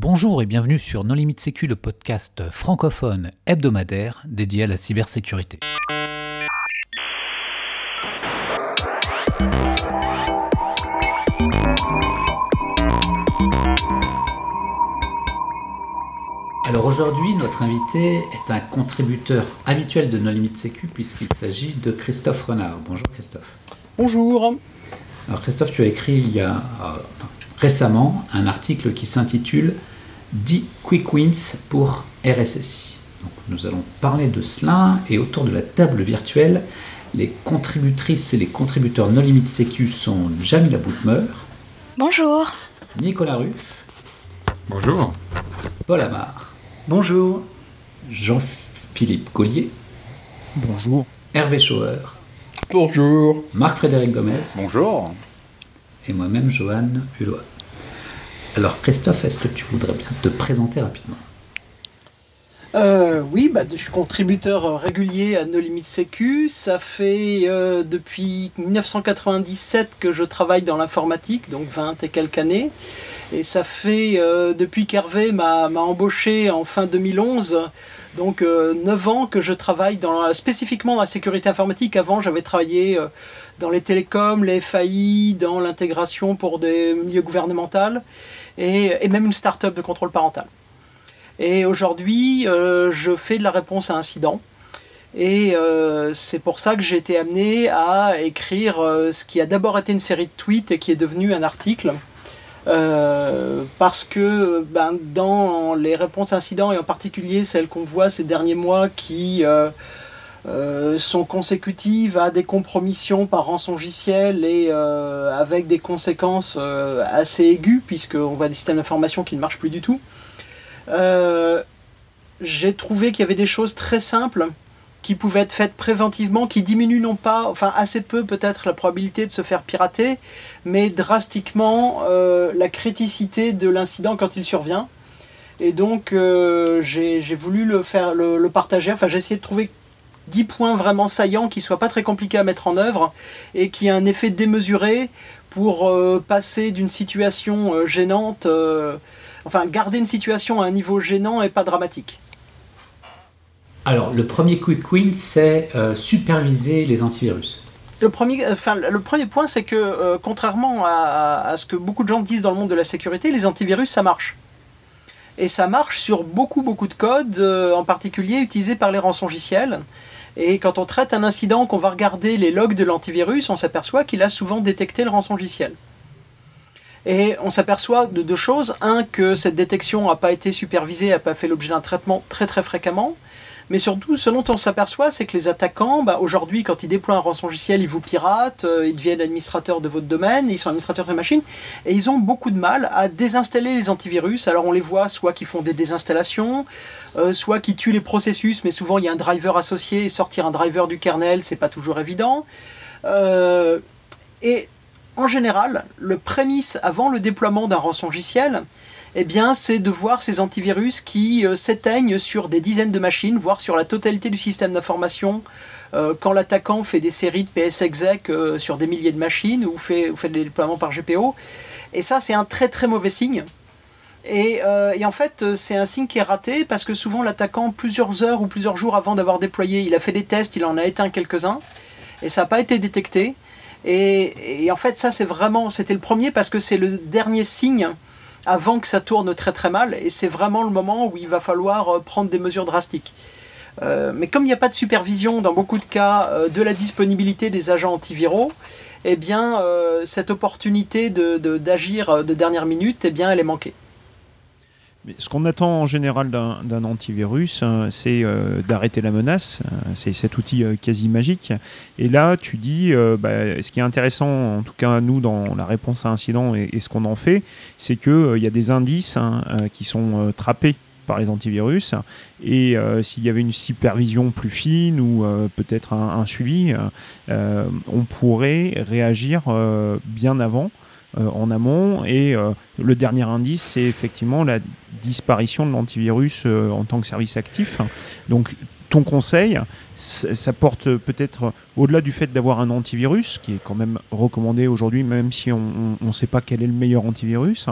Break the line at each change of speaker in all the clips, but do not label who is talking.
Bonjour et bienvenue sur Non Limite Sécu, le podcast francophone hebdomadaire dédié à la cybersécurité. Alors aujourd'hui, notre invité est un contributeur habituel de Non Limite Sécu puisqu'il s'agit de Christophe Renard. Bonjour Christophe.
Bonjour.
Alors Christophe, tu as écrit il y a euh, récemment un article qui s'intitule 10 quick wins pour RSSI. Donc, nous allons parler de cela et autour de la table virtuelle, les contributrices et les contributeurs No Limit Sécu sont Jamila Boutmeur.
Bonjour.
Nicolas Ruff.
Bonjour.
Paul Amar.
Bonjour.
Jean-Philippe Collier.
Bonjour.
Hervé Schauer.
Bonjour.
Marc-Frédéric Gomez.
Bonjour.
Et moi-même, Johan Hulot. Alors Christophe, est-ce que tu voudrais bien te présenter rapidement?
Euh, oui, bah, je suis contributeur régulier à No Limit Sécu. Ça fait euh, depuis 1997 que je travaille dans l'informatique, donc 20 et quelques années. Et ça fait euh, depuis qu'Hervé m'a embauché en fin 2011, donc 9 ans que je travaille dans, spécifiquement dans la sécurité informatique. Avant, j'avais travaillé dans les télécoms, les FAI, dans l'intégration pour des milieux gouvernementaux et, même une start-up de contrôle parental. Et aujourd'hui, euh, je fais de la réponse à incident. Et euh, c'est pour ça que j'ai été amené à écrire euh, ce qui a d'abord été une série de tweets et qui est devenu un article. parce que ben, dans les réponses à incidents, et en particulier celles qu'on voit ces derniers mois qui sont consécutives à des compromissions par rançongiciel et avec des conséquences assez aiguës, puisqu'on voit des systèmes d'information qui ne marchent plus du tout. Euh, j'ai trouvé qu'il y avait des choses très simples qui pouvaient être faites préventivement, qui diminuent non pas, enfin assez peu peut-être la probabilité de se faire pirater, mais drastiquement euh, la criticité de l'incident quand il survient. Et donc euh, j'ai voulu le faire, le, partager. Enfin, j'ai essayé de trouver 10 points vraiment saillants qui soient pas très compliqués à mettre en œuvre et qui aient un effet démesuré pour passer d'une situation gênante enfin garder une situation à un niveau gênant et pas dramatique.
Alors, le premier quick win, c'est euh, superviser les antivirus.
Le premier, enfin, le premier point, c'est que euh, contrairement à, ce que beaucoup de gens disent dans le monde de la sécurité, les antivirus, ça marche. Et ça marche sur beaucoup, beaucoup de codes, euh, en particulier utilisés par les rançongiciels. Et quand on traite un incident, qu'on va regarder les logs de l'antivirus, on s'aperçoit qu'il a souvent détecté le rançongiciel. Et on s'aperçoit de deux choses. Un, que cette détection n'a pas été supervisée, n'a pas fait l'objet d'un traitement très très fréquemment. Mais surtout, ce dont on s'aperçoit, c'est que les attaquants, bah, aujourd'hui, quand ils déploient un rançongiciel, ils vous piratent, euh, ils deviennent administrateurs de votre domaine, ils sont administrateurs de machines, et ils ont beaucoup de mal à désinstaller les antivirus. Alors on les voit soit qui font des désinstallations, euh, soit qui tuent les processus, mais souvent il y a un driver associé, et sortir un driver du kernel, c'est pas toujours évident. Euh, et en général, le prémisse avant le déploiement d'un rançongiciel, eh bien, c'est de voir ces antivirus qui euh, s'éteignent sur des dizaines de machines, voire sur la totalité du système d'information, euh, quand l'attaquant fait des séries de PS exec euh, sur des milliers de machines ou fait, des déploiements par GPO. Et ça, c'est un très très mauvais signe. Et, et, en fait, c'est un signe qui est raté parce que souvent l'attaquant, plusieurs heures ou plusieurs jours avant d'avoir déployé, il a fait des tests, il en a éteint quelques-uns, et ça n'a pas été détecté. Et, en fait, ça, c'est vraiment, c'était le premier parce que c'est le dernier signe avant que ça tourne très très mal. Et c'est vraiment le moment où il va falloir euh, prendre des mesures drastiques. Euh, mais comme il n'y a pas de supervision dans beaucoup de cas euh, de la disponibilité des agents antiviraux, eh cette opportunité d'agir de, dernière minute, eh bien, elle est manquée
ce qu'on attend en général d'un antivirus, hein, c'est euh, d'arrêter la menace. Euh, c'est cet outil euh, quasi magique. Et là, tu dis, bah, ce qui est intéressant, en tout cas nous, dans la réponse à incident et, ce qu'on en fait, c'est qu'il y a des indices hein, qui sont trappés par les antivirus. Et s'il y avait une supervision plus fine ou peut-être un, suivi, on pourrait réagir bien avant euh, en amont. Et euh, le dernier indice, c'est effectivement la disparition de l'antivirus euh, en tant que service actif. Donc ton conseil, ça porte peut-être au-delà du fait d'avoir un antivirus, qui est quand même recommandé aujourd'hui, même si on ne sait pas quel est le meilleur antivirus,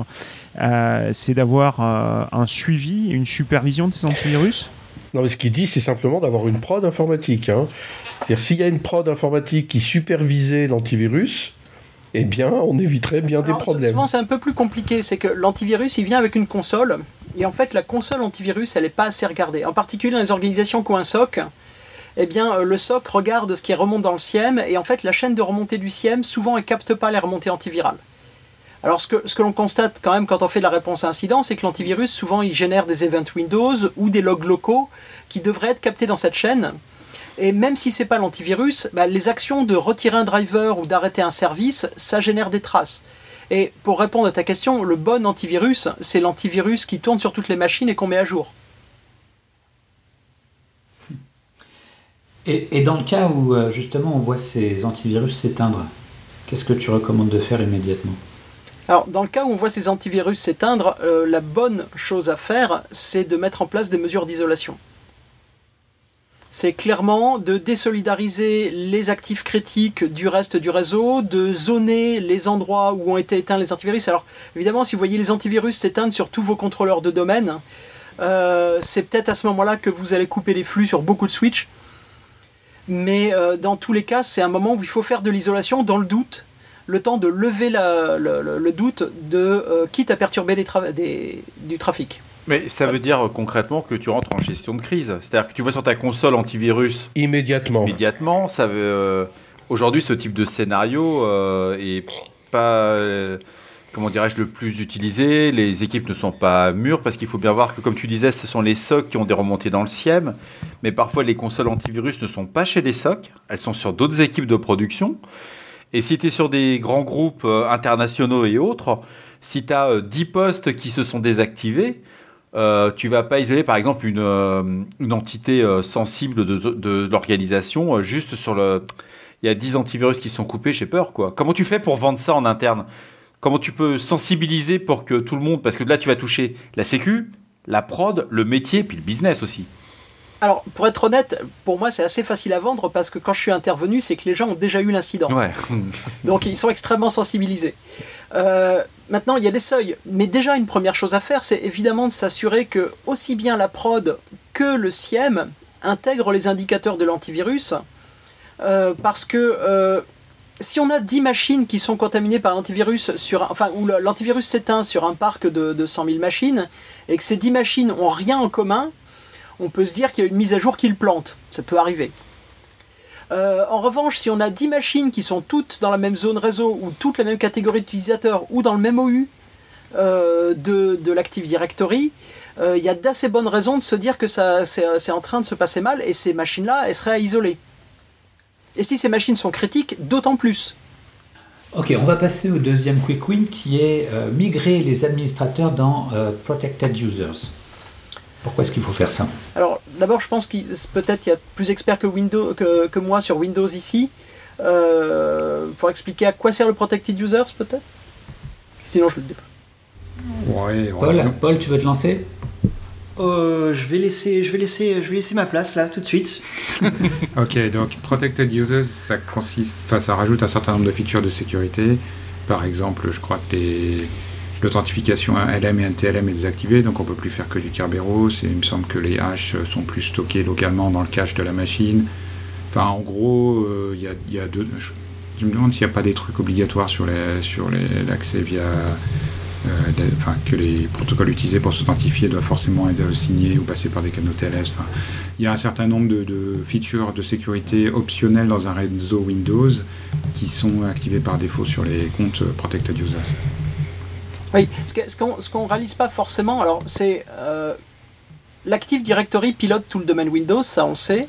euh, c'est d'avoir euh, un suivi, une supervision de ces antivirus
non, mais ce qu'il dit, c'est simplement d'avoir une prod informatique. Hein. C'est-à-dire, s'il y a une prod informatique qui supervisait l'antivirus, eh bien, on éviterait bien des problèmes.
Souvent, c'est un peu plus compliqué. C'est que l'antivirus, il vient avec une console. Et en fait, la console antivirus, elle n'est pas assez regardée. En particulier dans les organisations qui ont un SOC, eh bien, euh, le SOC regarde ce qui remonte dans le SIEM. Et en fait, la chaîne de remontée du SIEM, souvent, elle capte pas les remontées antivirales. Alors ce que, ce que l'on constate quand même quand on fait de la réponse à incident, c'est que l'antivirus, souvent, il génère des events Windows ou des logs locaux qui devraient être captés dans cette chaîne. Et même si c'est pas l'antivirus, bah, les actions de retirer un driver ou d'arrêter un service, ça génère des traces. Et pour répondre à ta question, le bon antivirus, c'est l'antivirus qui tourne sur toutes les machines et qu'on met à jour.
Et, et, dans le cas où euh, justement on voit ces antivirus s'éteindre, qu'est-ce que tu recommandes de faire immédiatement?
Alors, dans le cas où on voit ces antivirus s'éteindre, euh, la bonne chose à faire, c'est de mettre en place des mesures d'isolation. C'est clairement de désolidariser les actifs critiques du reste du réseau, de zoner les endroits où ont été éteints les antivirus. Alors, évidemment, si vous voyez les antivirus s'éteindre sur tous vos contrôleurs de domaine, euh, c'est peut-être à ce moment-là que vous allez couper les flux sur beaucoup de switches. Mais euh, dans tous les cas, c'est un moment où il faut faire de l'isolation dans le doute le temps de lever le, doute de euh, quitte à perturber du trafic.
Mais ça veut dire euh, concrètement que tu rentres en gestion de crise. C'est-à-dire que tu vois sur ta console antivirus
immédiatement.
Immédiatement, ça veut. Euh, aujourd'hui, ce type de scénario est pas comment dirais-je, le plus utilisé. Les équipes ne sont pas mûres parce qu'il faut bien voir que, comme tu disais, ce sont les SOC qui ont des remontées dans le SIEM. Mais parfois, les consoles antivirus ne sont pas chez les SOC. Elles sont sur d'autres équipes de production. Et si tu es sur des grands groupes euh, internationaux et autres, si tu as 10 postes qui se sont désactivés, euh, tu vas pas isoler par exemple une, euh, entité euh, sensible de, de, l'organisation juste sur le. Il y a 10 antivirus qui sont coupés, j'ai peur quoi. Comment tu fais pour vendre ça en interne? Comment tu peux sensibiliser pour que tout le monde. Parce que là, tu vas toucher la sécu, la prod, le métier, puis le business aussi.
Alors, pour être honnête, pour moi, c'est assez facile à vendre parce que quand je suis intervenu, c'est que les gens ont déjà eu l'incident. Donc, ils sont extrêmement sensibilisés. Euh, maintenant, il y a des seuils. Mais déjà, une première chose à faire, c'est évidemment de s'assurer que aussi bien la prod que le SIEM intègrent les indicateurs de l'antivirus. Euh, parce que euh, si on a 10 machines qui sont contaminées par l'antivirus, sur, enfin, où l'antivirus s'éteint sur un parc de, de 100 000 machines, et que ces 10 machines ont rien en commun, on peut se dire qu'il y a une mise à jour qui le plante. Ça peut arriver. Euh, en revanche, si on a 10 machines qui sont toutes dans la même zone réseau ou toutes la même catégorie d'utilisateurs ou dans le même OU euh, de, l'Active Directory, euh, il y a d'assez bonnes raisons de se dire que c'est, en train de se passer mal et ces machines-là, elles seraient à isoler. Et si ces machines sont critiques, d'autant plus.
Ok, on va passer au deuxième quick win qui est migrer les administrateurs dans Protected Users. Pourquoi est-ce qu'il faut faire ça
Alors, d'abord, je pense qu'il peut-être il y a plus experts que, Windows, que, moi sur Windows ici. Euh, pour expliquer à quoi sert le Protected Users, peut-être? Sinon, je le dis pas.
Ouais, Paul, Paul, tu veux te lancer?
Euh, je vais laisser, je vais laisser, je vais laisser ma place là tout de suite.
ok, donc protected users, ça consiste, enfin, ça rajoute un certain nombre de features de sécurité. Par exemple, je crois que les, L'authentification LM et NTLM est désactivée, donc on ne peut plus faire que du Kerberos. Et il me semble que les hashes sont plus stockés localement dans le cache de la machine. Enfin, en gros, euh, il y, a, deux. Je, me demande s'il n'y a pas des trucs obligatoires sur l'accès via. Euh, que les protocoles utilisés pour s'authentifier doivent forcément être signés ou passer par des canaux TLS. Il y a un certain nombre de, de, features de sécurité optionnelles dans un réseau Windows qui sont activées par défaut sur les comptes Protected Users.
Oui, ce qu'on ne réalise pas forcément, alors c'est euh, l'Active Directory pilote tout le domaine Windows, ça on sait.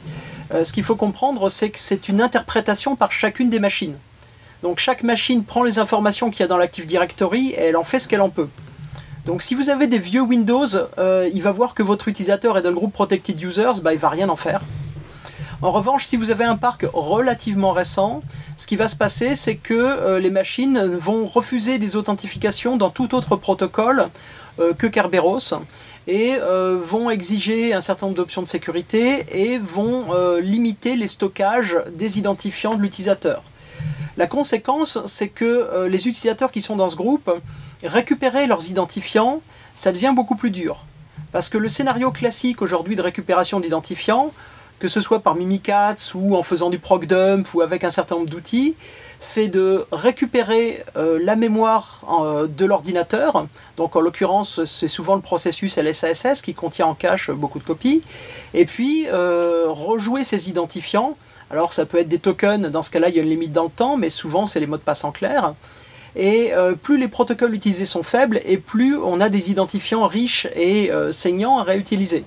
Euh, ce qu'il faut comprendre, c'est que c'est une interprétation par chacune des machines. Donc chaque machine prend les informations qu'il y a dans l'Active Directory et elle en fait ce qu'elle en peut. Donc si vous avez des vieux Windows, euh, il va voir que votre utilisateur est dans le groupe Protected Users, bah, il va rien en faire. En revanche, si vous avez un parc relativement récent, ce qui va se passer, c'est que euh, les machines vont refuser des authentifications dans tout autre protocole euh, que Kerberos. et euh, vont exiger un certain nombre d'options de sécurité et vont limiter les stockages des identifiants de l'utilisateur. La conséquence, c'est que les utilisateurs qui sont dans ce groupe, récupérer leurs identifiants, ça devient beaucoup plus dur. Parce que le scénario classique aujourd'hui de récupération d'identifiants, que ce soit par Mimikatz ou en faisant du proc dump ou avec un certain nombre d'outils, c'est de récupérer euh, la mémoire euh, de l'ordinateur. Donc en l'occurrence, c'est souvent le processus LSASS qui contient en cache beaucoup de copies. Et puis euh, rejouer ces identifiants. Alors ça peut être des tokens, dans ce cas-là il y a une limite dans le temps, mais souvent c'est les mots de passe en clair. Et plus les protocoles utilisés sont faibles, et plus on a des identifiants riches et saignants à réutiliser.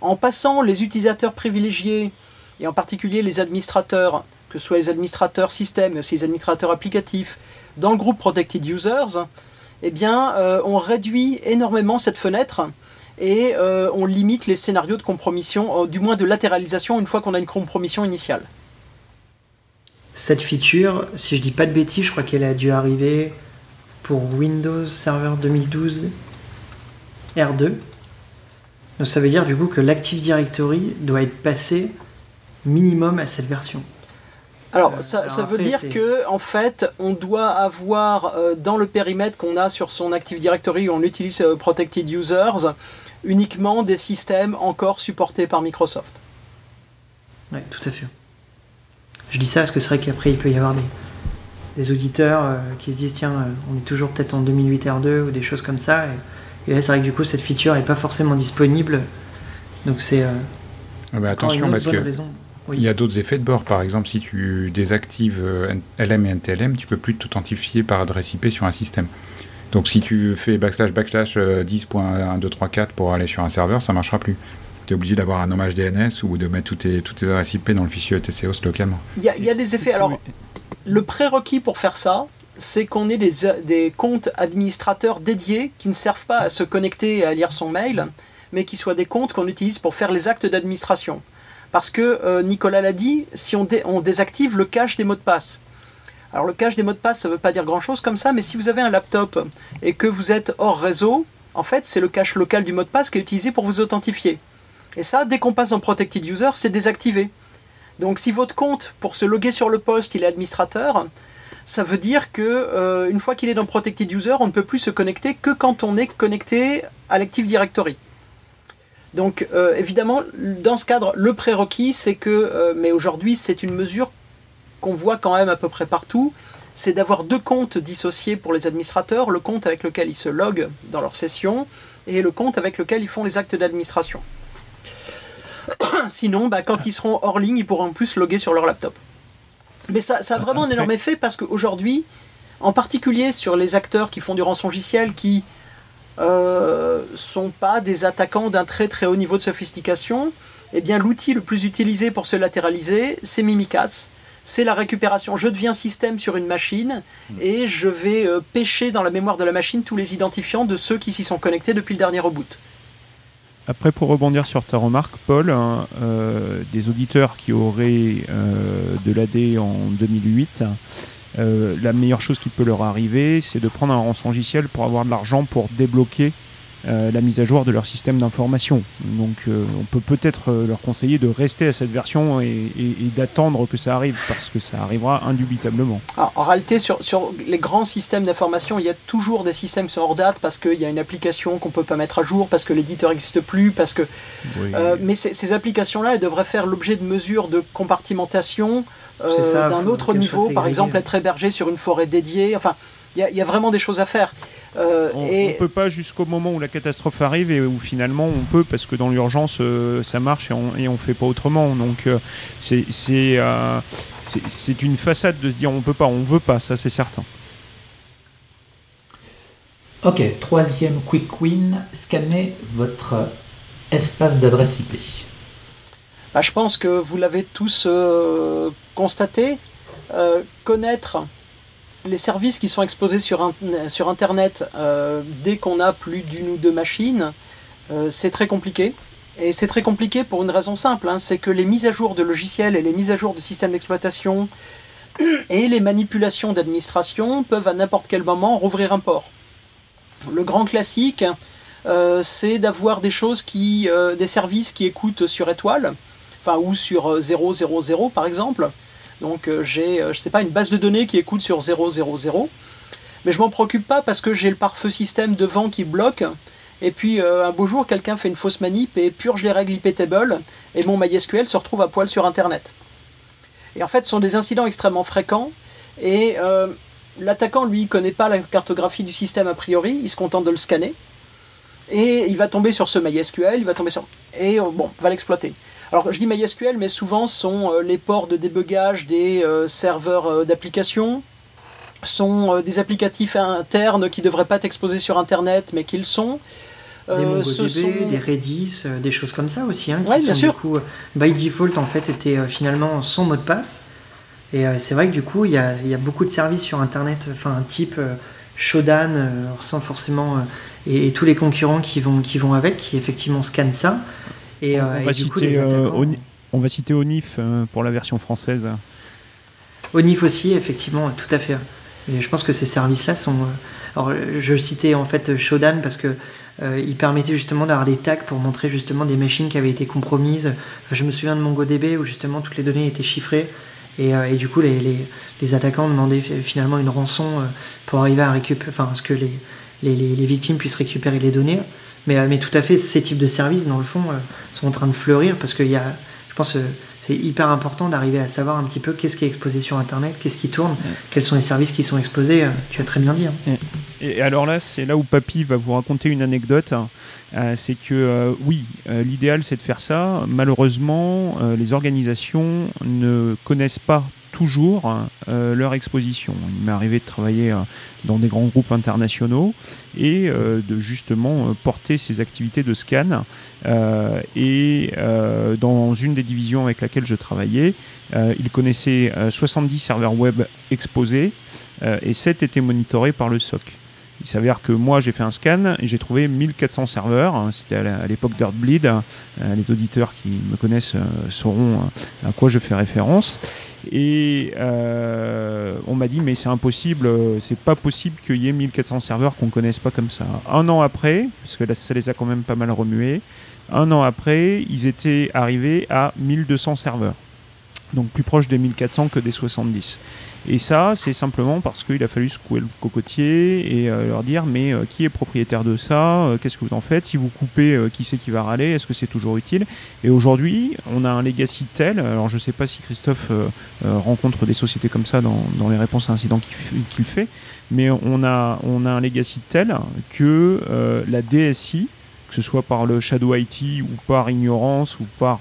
En passant les utilisateurs privilégiés, et en particulier les administrateurs, que ce soit les administrateurs système, mais aussi les administrateurs applicatifs, dans le groupe Protected Users, eh bien, euh, on réduit énormément cette fenêtre et euh, on limite les scénarios de compromission, euh, du moins de latéralisation, une fois qu'on a une compromission initiale.
Cette feature, si je dis pas de bêtises, je crois qu'elle a dû arriver pour Windows Server 2012 R2. Donc ça veut dire du coup que l'Active Directory doit être passé minimum à cette version.
Alors, euh, ça, veut dire que en fait, on doit avoir euh, dans le périmètre qu'on a sur son Active Directory où on utilise euh, Protected Users uniquement des systèmes encore supportés par Microsoft.
Oui, tout à fait. Je dis ça parce que c'est vrai qu'après il peut y avoir des, auditeurs qui se disent tiens, on est toujours peut-être en 2008 R2 ou des choses comme ça. Et, là, c'est vrai que du coup, cette feature n'est pas forcément disponible. Donc c'est.
Ah bah attention parce que. Il y a d'autres effets de bord. Par exemple, si tu désactives euh, LM et NTLM, tu peux plus t'authentifier par adresse IP sur un système. Donc si tu fais backslash backslash 10.1234 euh, pour aller sur un serveur, ça marchera plus. Tu es obligé d'avoir un hommage DNS ou de mettre toutes tes, toutes tes adresses IP dans le fichier etc localement.
Il y, a, il y a des effets. Alors, le prérequis pour faire ça, c'est qu'on ait des, comptes administrateurs dédiés qui ne servent pas à se connecter et à lire son mail, mais qui soient des comptes qu'on utilise pour faire les actes d'administration. Parce que euh, Nicolas l'a dit, si on, désactive le cache des mots de passe. Alors le cache des mots de passe, ça ne veut pas dire grand-chose comme ça, mais si vous avez un laptop et que vous êtes hors réseau, en fait, c'est le cache local du mot de passe qui est utilisé pour vous authentifier. Et ça, dès qu'on passe en Protected User, c'est désactivé. Donc si votre compte, pour se loguer sur le poste, il est administrateur, ça veut dire que euh, une fois qu'il est dans Protected User, on ne peut plus se connecter que quand on est connecté à l'Active Directory. Donc euh, évidemment, dans ce cadre, le prérequis, c'est que, euh, mais aujourd'hui c'est une mesure qu'on voit quand même à peu près partout, c'est d'avoir deux comptes dissociés pour les administrateurs, le compte avec lequel ils se loguent dans leur session et le compte avec lequel ils font les actes d'administration. Sinon, bah, quand ils seront hors ligne, ils pourront plus se loguer sur leur laptop. Mais ça, ça a vraiment un énorme effet parce qu'aujourd'hui, en particulier sur les acteurs qui font du rançongiciel, qui euh, sont pas des attaquants d'un très très haut niveau de sophistication, eh bien l'outil le plus utilisé pour se latéraliser, c'est Mimikatz. C'est la récupération. Je deviens système sur une machine et je vais euh, pêcher dans la mémoire de la machine tous les identifiants de ceux qui s'y sont connectés depuis le dernier reboot.
Après, pour rebondir sur ta remarque, Paul, hein, euh, des auditeurs qui auraient de l'AD en 2008 euh, la meilleure chose qui peut leur arriver, c'est de prendre un rançongiciel pour avoir de l'argent pour débloquer euh, la mise à jour de leur système d'information. Donc euh, on peut peut-être leur conseiller de rester à cette version et, d'attendre que ça arrive, parce que ça arrivera indubitablement.
en réalité, sur, sur les grands systèmes d'information, il y a toujours des systèmes qui sont hors date, parce qu'il y a une application qu'on ne peut pas mettre à jour, parce que l'éditeur n'existe plus, parce que... mais ces applications-là, elles devraient faire l'objet de mesures de compartimentation euh, d'un autre niveau, par exemple être hébergé sur une forêt dédiée. Enfin, il y, a vraiment des choses à faire.
Euh, on ne peut pas jusqu'au moment où la catastrophe arrive et où finalement on peut parce que dans l'urgence euh, ça marche et on ne fait pas autrement. Donc c'est c'est une façade de se dire on peut pas, on veut pas, ça c'est certain.
Ok, troisième quick win, scannez votre espace d'adresse IP.
Bah, je pense que vous l'avez tous euh, constaté. Euh, connaître les services qui sont exposés sur, Internet euh, dès qu'on a plus d'une ou deux machines, c'est très compliqué. Et c'est très compliqué pour une raison simple, hein, c'est que les mises à jour de logiciels et les mises à jour de systèmes d'exploitation et les manipulations d'administration peuvent à n'importe quel moment rouvrir un port. Le grand classique, euh, c'est d'avoir des choses qui, euh, des services qui écoutent sur étoile, enfin ou sur 000 par exemple. Donc j'ai, je sais pas, une base de données qui écoute sur 000, mais je m'en préoccupe pas parce que j'ai le pare-feu système devant qui bloque. Et puis un beau jour, quelqu'un fait une fausse manip et purge les règles IP table et mon MySQL se retrouve à poil sur Internet. Et en fait, ce sont des incidents extrêmement fréquents et l'attaquant, lui, ne connaît pas la cartographie du système a priori, il se contente de le scanner. Et il va tomber sur ce MySQL, il va tomber sur. Et euh, bon, va l'exploiter. Alors je dis MySQL, mais souvent sont euh, les ports de débugage des euh, serveurs d'application, sont des applicatifs internes qui ne devraient pas être exposés sur Internet, mais qui le sont.
Des MongoDB, des Redis, des choses comme ça aussi, hein,
qui bien sûr.
du coup, by default, en fait, étaient finalement son mot de passe. Et c'est vrai que du coup, il y a, y a, beaucoup de services sur Internet, enfin, un type Shodan, sans forcément et, tous les concurrents qui vont, qui vont avec, qui effectivement scannent ça.
Et, on, euh, va citer, euh, on, va citer Onif euh, pour la version française.
Onif aussi, effectivement, tout à fait. Et je pense que ces services-là sont. Alors, je citais en fait Shodan parce que il permettait justement d'avoir des tags pour montrer justement des machines qui avaient été compromises. je me souviens de MongoDB où justement toutes les données étaient chiffrées. Et, et du coup, les, les, les, attaquants demandaient finalement une rançon pour arriver à récupérer. Enfin, ce que les, les, victimes puissent récupérer les données. Mais, euh, mais tout à fait, ces types de services, dans le fond, euh, sont en train de fleurir parce qu'il y a, je pense, euh, c'est hyper important d'arriver à savoir un petit peu qu'est-ce qui est exposé sur Internet, qu'est-ce qui tourne, quels sont les services qui sont exposés. Tu as très bien dit. Hein.
Et, alors là, c'est là où Papy va vous raconter une anecdote. c'est que oui, l'idéal c'est de faire ça. Malheureusement, les organisations ne connaissent pas toujours euh, leur exposition. Il m'est arrivé de travailler euh, dans des grands groupes internationaux et euh, de justement porter ces activités de scan. et dans une des divisions avec laquelle je travaillais, ils connaissaient 70 serveurs web exposés et 7 étaient monitorés par le SOC. Il s'avère que moi j'ai fait un scan et j'ai trouvé 1400 serveurs. C'était à l'époque d'Earthbleed. Les auditeurs qui me connaissent sauront à quoi je fais référence. Et euh, on m'a dit, mais c'est impossible, c'est pas possible qu'il y ait 1400 serveurs qu'on connaisse pas comme ça. Un an après, parce que là, ça les a quand même pas mal remués, un an après, ils étaient arrivés à 1200 serveurs. Donc plus proche des 1400 que des 70. Et ça, c'est simplement parce qu'il a fallu secouer le cocotier et euh, leur dire mais euh, qui est propriétaire de ça euh, Qu'est-ce que vous en faites? Si vous coupez, qui c'est qui va râler? Est-ce que c'est toujours utile? Et aujourd'hui, on a un legacy tel. Alors je ne sais pas si Christophe rencontre des sociétés comme ça dans, les réponses à incidents qu'il fait, mais on a, on a un legacy tel que la DSI, que ce soit par le shadow IT ou par ignorance ou par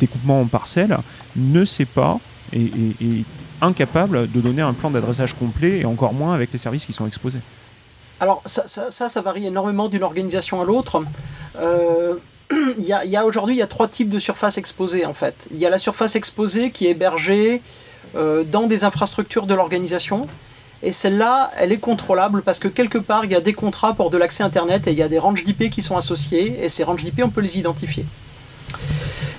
découpement en parcelles, ne sait pas est, incapable de donner un plan d'adressage complet et encore moins avec les services qui sont exposés.
Alors ça, ça, varie énormément d'une organisation à l'autre. Euh, y a, aujourd'hui il y a trois types de surfaces exposées en fait. Il y a la surface exposée qui est hébergée euh, dans des infrastructures de l'organisation. Et celle-là, elle est contrôlable parce que quelque part, il y a des contrats pour de l'accès Internet et il y a des ranges d'IP qui sont associés. Et ces ranges d'IP, on peut les identifier.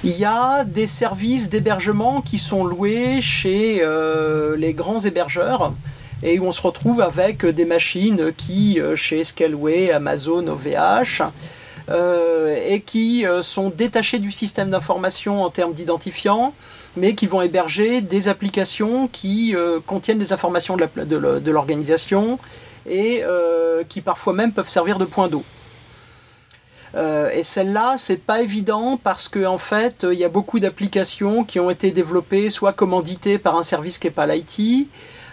Il y a des services d'hébergement qui sont loués chez euh, les grands hébergeurs et où on se retrouve avec des machines qui, euh, chez Scaleway, Amazon, OVH, euh, et qui sont détachées du système d'information en termes d'identifiants, mais qui vont héberger des applications qui contiennent des informations de l'organisation et qui parfois même peuvent servir de point d'eau. Euh, et celle-là, c'est pas évident parce qu'en en fait, il y a beaucoup d'applications qui ont été développées, soit commanditées par un service qui n'est pas l'IT,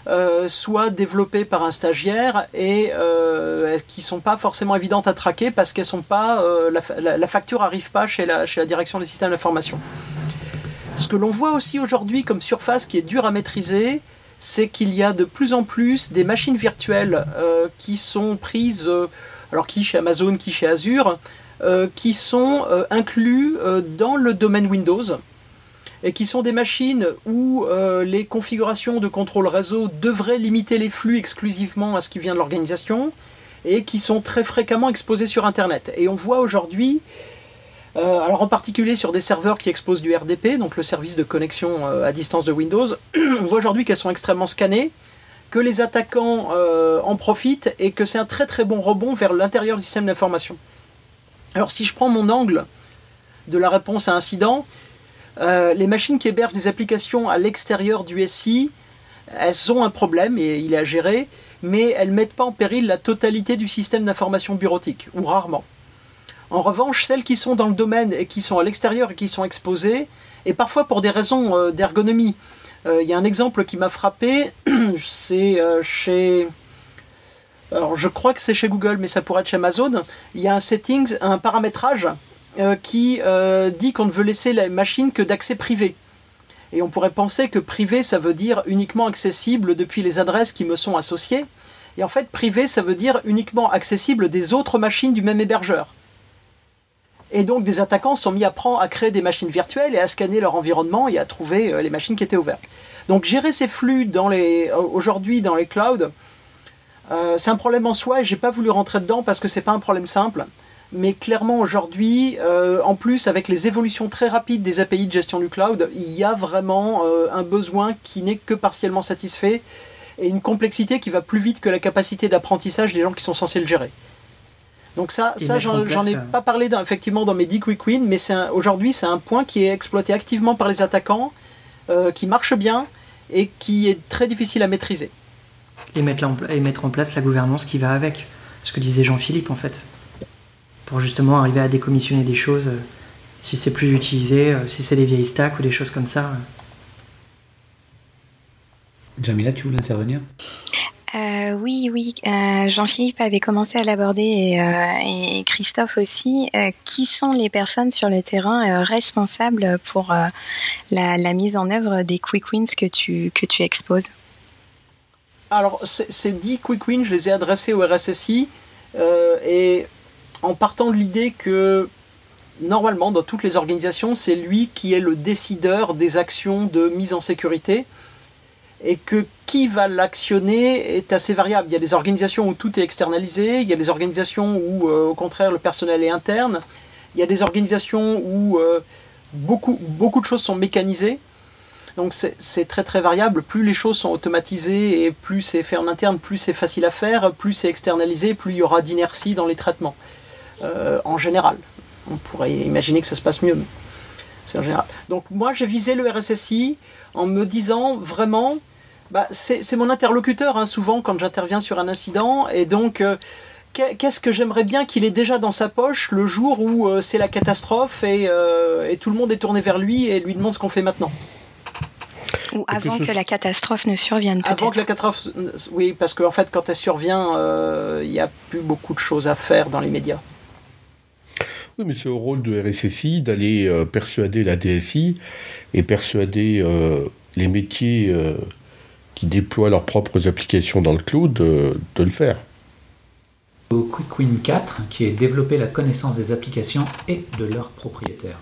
euh, soit développées par un stagiaire et euh, qui sont pas forcément évidentes à traquer parce qu'elles sont pas euh, la, facture arrive pas chez la, chez la direction des systèmes d'information. Ce que l'on voit aussi aujourd'hui comme surface qui est dure à maîtriser, c'est qu'il y a de plus en plus des machines virtuelles qui sont prises, alors qui chez Amazon, qui chez Azure, qui sont euh, inclus euh, dans le domaine Windows et qui sont des machines où les configurations de contrôle réseau devraient limiter les flux exclusivement à ce qui vient de l'organisation et qui sont très fréquemment exposés sur Internet. Et on voit aujourd'hui, alors en particulier sur des serveurs qui exposent du RDP, donc le service de connexion à distance de Windows, on voit aujourd'hui qu'elles sont extrêmement scannées, que les attaquants euh, en profitent et que c'est un très très bon rebond vers l'intérieur du système d'information. Alors si je prends mon angle de la réponse à incident, euh, les machines qui hébergent des applications à l'extérieur du SI, elles ont un problème et il est à gérer, mais elles ne mettent pas en péril la totalité du système d'information bureautique, ou rarement. En revanche, celles qui sont dans le domaine et qui sont à l'extérieur et qui sont exposées, et parfois pour des raisons euh, d'ergonomie, euh, il y a un exemple qui m'a frappé, c'est chez... Alors je crois que c'est chez Google, mais ça pourrait être chez Amazon. Il y a un settings, un paramétrage euh, qui euh, dit qu'on ne veut laisser la machine que d'accès privé. Et on pourrait penser que privé, ça veut dire uniquement accessible depuis les adresses qui me sont associées. Et en fait, privé, ça veut dire uniquement accessible des autres machines du même hébergeur. Et donc, des attaquants sont mis à, prendre, à créer des machines virtuelles et à scanner leur environnement et à trouver euh, les machines qui étaient ouvertes. Donc, gérer ces flux aujourd'hui dans les clouds, c'est un problème en soi et j'ai pas voulu rentrer dedans parce que c'est pas un problème simple mais clairement aujourd'hui, euh, en plus avec les évolutions très rapides des API de gestion du cloud, il y a vraiment euh, un besoin qui n'est que partiellement satisfait et une complexité qui va plus vite que la capacité d'apprentissage des gens qui sont censés le gérer. Donc ça, ça j'en ai pas parlé dans, effectivement dans mes 10 quick wins, mais aujourd'hui c'est un point qui est exploité activement par les attaquants, euh, qui marche bien et qui est très difficile à maîtriser.
Et mettre, et mettre en place la gouvernance qui va avec, ce que disait Jean-Philippe en fait pour justement arriver à décommissionner des choses euh, si c'est plus utilisé, euh, si c'est des vieilles stacks ou des choses comme ça.
Jamila, tu voulais intervenir?
Euh, oui, oui. Jean-Philippe avait commencé à l'aborder et, Christophe aussi. qui sont les personnes sur le terrain responsables pour la, mise en œuvre des quick wins que tu, que tu exposes?
Alors, ces 10 quick wins, je les ai adressés au RSSI et en partant de l'idée que normalement dans toutes les organisations, c'est lui qui est le décideur des actions de mise en sécurité et que qui va l'actionner est assez variable. Il y a des organisations où tout est externalisé, il y a des organisations où euh, au contraire le personnel est interne, il y a des organisations où euh, beaucoup de choses sont mécanisées. Donc c'est très très variable. Plus les choses sont automatisées et plus c'est fait en interne, plus c'est facile à faire, plus c'est externalisé, plus il y aura d'inertie dans les traitements. Euh, en général. On pourrait imaginer que ça se passe mieux. C'est en général. Donc moi j'ai visé le RSSI en me disant vraiment, bah, c'est mon interlocuteur hein, souvent quand j'interviens sur un incident et donc euh, qu'est-ce que j'aimerais bien qu'il ait déjà dans sa poche le jour où euh, c'est la catastrophe et, tout le monde est tourné vers lui et lui demande ce qu'on fait maintenant?
Ou avant que, la catastrophe ne survienne.
Avant que la catastrophe, oui, parce qu'en fait quand elle survient, il n'y a plus beaucoup de choses à faire dans les médias.
Oui, mais c'est au rôle de RSSI d'aller euh, persuader la DSI et persuader euh, les métiers euh, qui déploient leurs propres applications dans le cloud de le faire.
Au Quick Win 4, qui est développer la connaissance des applications et de leurs propriétaires.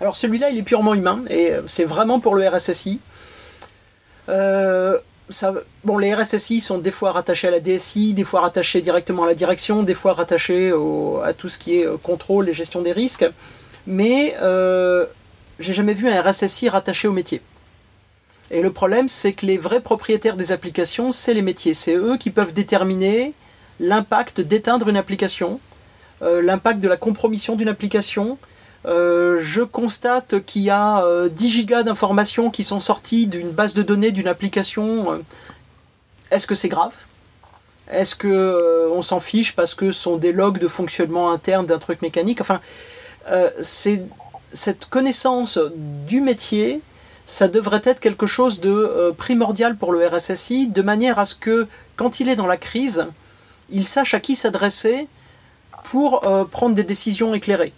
Alors celui-là, il est purement humain et c'est vraiment pour le RSSI. Euh, bon, les RSSI sont des fois rattachés à la DSI, des fois rattachés directement à la direction, des fois rattachés à tout ce qui est euh, contrôle et gestion des risques. Mais euh, j'ai jamais vu un RSSI rattaché au métier. Et le problème, c'est que les vrais propriétaires des applications, c'est les métiers. C'est eux qui peuvent déterminer l'impact d'éteindre une application, euh, l'impact de la compromission d'une application, euh, je constate qu'il y a 10 euh, gigas d'informations qui sont sorties d'une base de données d'une application. Euh, est-ce que c'est grave? Est-ce que on s'en fiche parce que ce sont des logs de fonctionnement interne d'un truc mécanique? Enfin, cette connaissance du métier, ça devrait être quelque chose de primordial pour le RSSI, de manière à ce que quand il est dans la crise, il sache à qui s'adresser pour prendre des décisions éclairées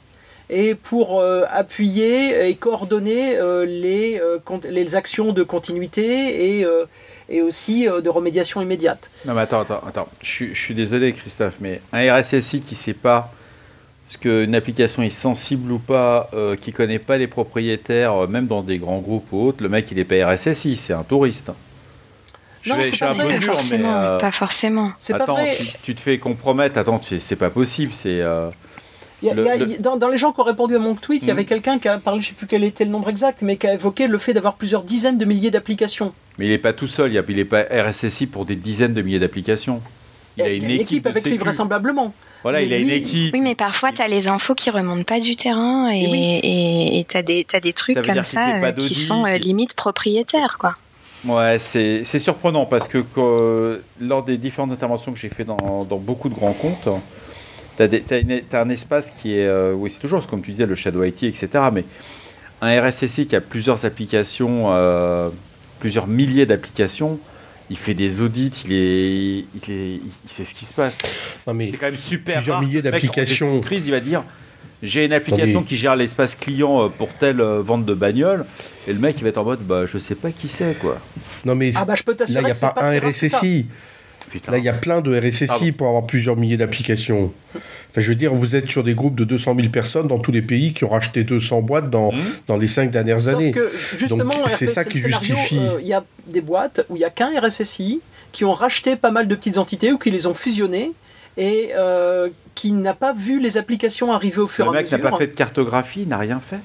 et pour euh, appuyer et coordonner euh, les, euh, les actions de continuité et, et aussi de remédiation immédiate.
Non mais attends, attends, attends. Je, je suis désolé Christophe, mais un RSSI qui ne sait pas ce qu'une application est sensible ou pas, qui ne connaît pas les propriétaires, même dans des grands groupes ou autres, le mec il n'est pas RSSI, c'est un touriste.
Je non, c'est pas, peu dur, mais, pas forcément.
Attends, Tu, tu, te fais compromettre. Attends, c'est pas possible. C'est
y a-
Le-
il y a-
le-
dans, dans les gens qui ont répondu à mon tweet, il y avait
Mhm.
quelqu'un qui a parlé, je sais plus quel était le nombre exact, mais qui a évoqué le fait d'avoir plusieurs dizaines de milliers d'applications.
Mais il n'est pas tout seul, il n'est pas RSSI pour des dizaines de milliers d'applications. Il a une équipe,
avec lui vraisemblablement.
Voilà,
Mais
il a une équipe.
Oui, mais parfois, tu as les infos qui remontent pas du terrain et
oui.
et- tu as, des t'as des trucs
Ça
comme ça euh, qui sont euh, limite propriétaires. quoi.
Ouais, c'est surprenant parce que quand- lors des différentes interventions que j'ai fait dans, dans beaucoup de grands comptes, tu as, un espace qui est. euh, oui, c'est toujours comme tu disais, le Shadow IT, etc. Mais un RSSI qui a plusieurs applications, euh, plusieurs milliers d'applications, il fait des audits, il, est, il, est- il sait ce qui se passe. C'est quand même super
plusieurs
rare.
milliers
Le mec, en
d'applications.
crise, il va dire j'ai une application qui gère l'espace client euh, pour telle vente de bagnole. Et le mec, il va être en mode bah, je sais pas qui c'est, quoi.
non, mais
Ah bah je peux
là,
t'assurer
il n'y a
que c'est
pas un. RSSI.
Putain.
Là, il y a plein de RSSI
Pardon.
pour avoir plusieurs milliers d'applications. Enfin, je veux dire, vous êtes sur des groupes de 200 000 personnes dans tous les pays qui ont racheté 200 boîtes dans,
Mhm.
dans les cinq dernières
Sauf
années.
que justement,
c'est ça
le
qui
scénario,
justifie.
euh, Il y a des boîtes où il y a qu'un RSSI qui ont racheté pas mal de petites entités ou qui les ont fusionnées et euh, qui n'a pas vu les applications arriver au fur
Le
et à
mec n'a
mesure.
pas fait de cartographie, n'a rien fait.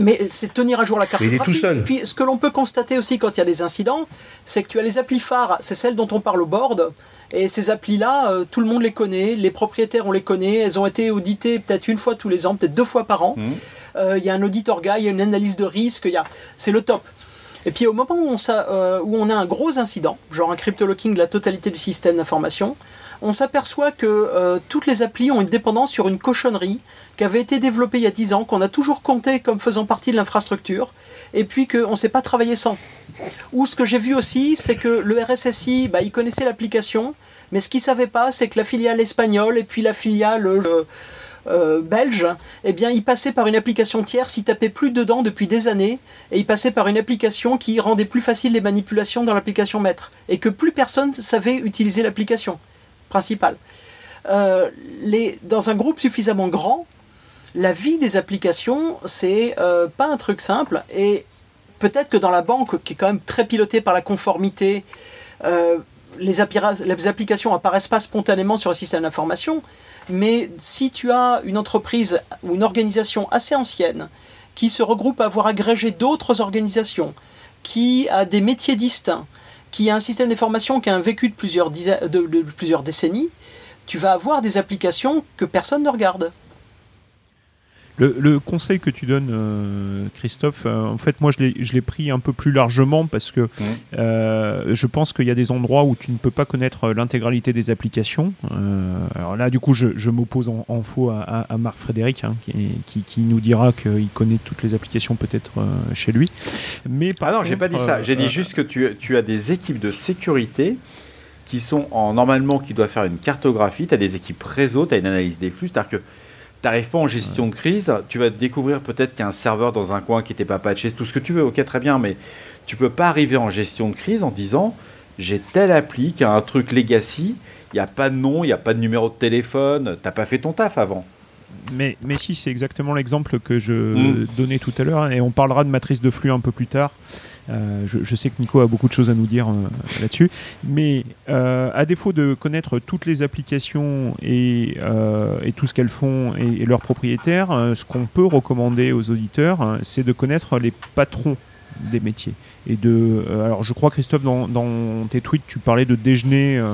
Mais c'est tenir à jour la
Mais il est
cartographie.
tout seul.
Et puis, ce que l'on peut constater aussi quand il y a des incidents, c'est que tu as les applis phares, c'est celles dont on parle au board. Et ces applis-là, euh, tout le monde les connaît, les propriétaires, on les connaît. Elles ont été auditées peut-être une fois tous les ans, peut-être deux fois par an.
Mhm.
Euh, Il y a un auditor guy, il y a une analyse de risque, il y a... c'est le top. Et puis au moment où on, euh, où on a un gros incident, genre un crypto-locking de la totalité du système d'information, on s'aperçoit que toutes les applis ont une dépendance sur une cochonnerie qui avait été développée il y a 10 ans, qu'on a toujours compté comme faisant partie de l'infrastructure, et puis qu'on ne sait pas travailler sans. Ou ce que j'ai vu aussi, c'est que le RSSI, bah, il connaissait l'application, mais ce qu'il ne savait pas, c'est que la filiale espagnole et puis la filiale euh, euh, belge, eh bien, il passait par une application tierce, il tapait plus dedans depuis des années, et il passait par une application qui rendait plus facile les manipulations dans l'application maître, et que plus personne savait utiliser l'application principale. Euh, les, dans un groupe suffisamment grand, la vie des applications, c'est euh, pas un truc simple, et peut-être que dans la banque, qui est quand même très pilotée par la conformité, euh, les, applications apparaissent pas spontanément sur le système d'information, mais si tu as une entreprise ou une organisation assez ancienne qui se regroupe à avoir agrégé d'autres organisations, qui a des métiers distincts, qui a un système d'information qui a un vécu de plusieurs décennies, tu vas avoir des applications que personne ne regarde.
Le, le conseil que tu donnes, euh, Christophe, euh, en fait, moi, je l'ai- pris un peu plus largement parce que euh, je pense qu'il y a des endroits où tu ne peux pas connaître l'intégralité des applications. Alors là, du coup, je, je m'oppose en, en faux à, à- à Marc Frédéric, hein, qui, qui- qui nous dira qu'il connaît toutes les applications peut-être chez lui. Mais par
Ah non, j'ai pas dit ça. J'ai dit juste que tu, tu as des équipes de sécurité qui sont en normalement qui doivent faire une cartographie. Tu as des équipes réseau, tu as une analyse des flux. C'est-à-dire que tu n'arrives pas en gestion de crise. Tu vas découvrir peut-être qu'il y a un serveur dans un coin qui n'était pas patché, tout ce que tu veux. Ok, très bien, mais tu peux pas arriver en gestion de crise en disant j'ai telle appli qui a un truc legacy. Il n'y a pas de nom, il n'y a pas de numéro de téléphone. T'as pas fait ton taf avant.
Mais, mais si, c'est exactement l'exemple que je
Mm.
donnais tout à l'heure, et on parlera de matrice de flux un peu plus tard. Euh, je, sais que Nico a beaucoup de choses à nous dire euh, là-dessus, mais euh, à défaut de connaître toutes les applications et, tout ce qu'elles font et, leurs propriétaires, ce qu'on peut recommander aux auditeurs, c'est de connaître les patrons des métiers. Et de, euh, alors je crois Christophe dans, dans tes tweets tu parlais de déjeuner euh,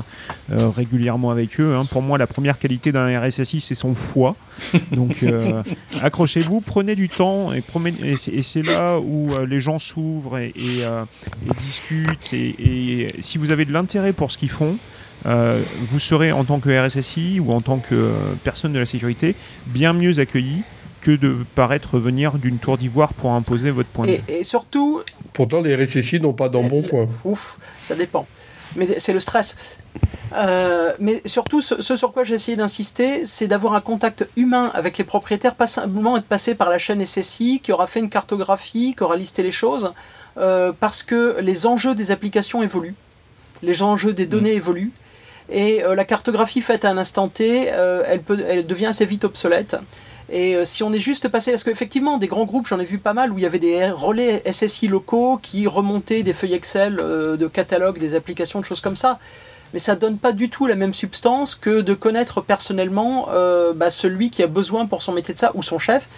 euh, régulièrement avec eux. hein. Pour moi la première qualité d'un RSSI c'est son foie. Donc accrochez-vous, prenez du temps et, c'est- là où les gens s'ouvrent et, et, et discutent. Et, et si vous avez de l'intérêt pour ce qu'ils font, euh, vous serez en tant que RSSI ou en tant que euh, personne de la sécurité bien mieux accueilli que de paraître venir d'une tour d'ivoire pour imposer votre point de vue.
Et, et surtout,
Pourtant, les RSSI n'ont pas d'embonpoint.
Ouf, ça dépend. Mais c'est le stress. Euh, mais surtout, ce, ce sur quoi j'ai essayé d'insister, c'est d'avoir un contact humain avec les propriétaires, pas simplement être passé par la chaîne SSI qui aura fait une cartographie, qui aura listé les choses, euh, parce que les enjeux des applications évoluent, les enjeux des données évoluent, et euh, la cartographie faite à un instant T, euh, elle, peut, elle devient assez vite obsolète. Et euh, si on est juste passé, parce qu'effectivement, des grands groupes, j'en ai vu pas mal, où il y avait des relais SSI locaux qui remontaient des feuilles Excel euh, de catalogue, des applications, de choses comme ça. mais ça donne pas du tout la même substance que de connaître personnellement euh, bah, celui qui a besoin pour son métier de ça ou son chef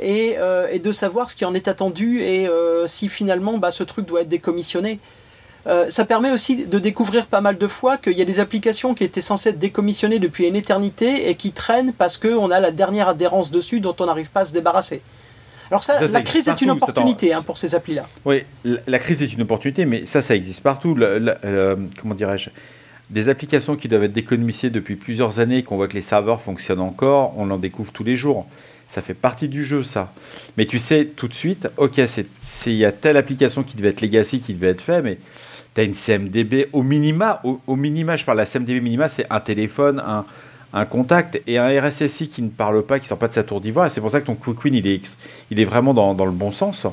et, de savoir ce qui en est attendu et si finalement bah, ce truc doit être décommissionné. Euh, ça permet aussi de découvrir pas mal de fois qu'il y a des applications qui étaient censées être décommissionnées depuis une éternité et qui traînent parce qu'on a la dernière adhérence dessus dont on n'arrive pas à se débarrasser. Alors ça,
Ça, ça
la crise est une opportunité hein, pour ces applis-là.
Oui, la- la crise est une opportunité, mais ça, ça existe partout. Le- le- comment dirais-je? Des applications qui doivent être décommissionnées depuis plusieurs années, qu'on voit que les serveurs fonctionnent encore, on en découvre tous les jours. Ça fait partie du jeu, ça. Mais tu sais tout de suite, ok, il y a telle application qui devait être legacy, qui devait être fait, mais tu as une CMDB au minima. Au, au minima, je parle de la CMDB minima, c'est un téléphone, un, un contact et un RSSI qui ne parle pas, qui sort pas de sa tour d'ivoire. Et c'est pour ça que ton Quick Win, il est, il est vraiment dans, dans le bon sens.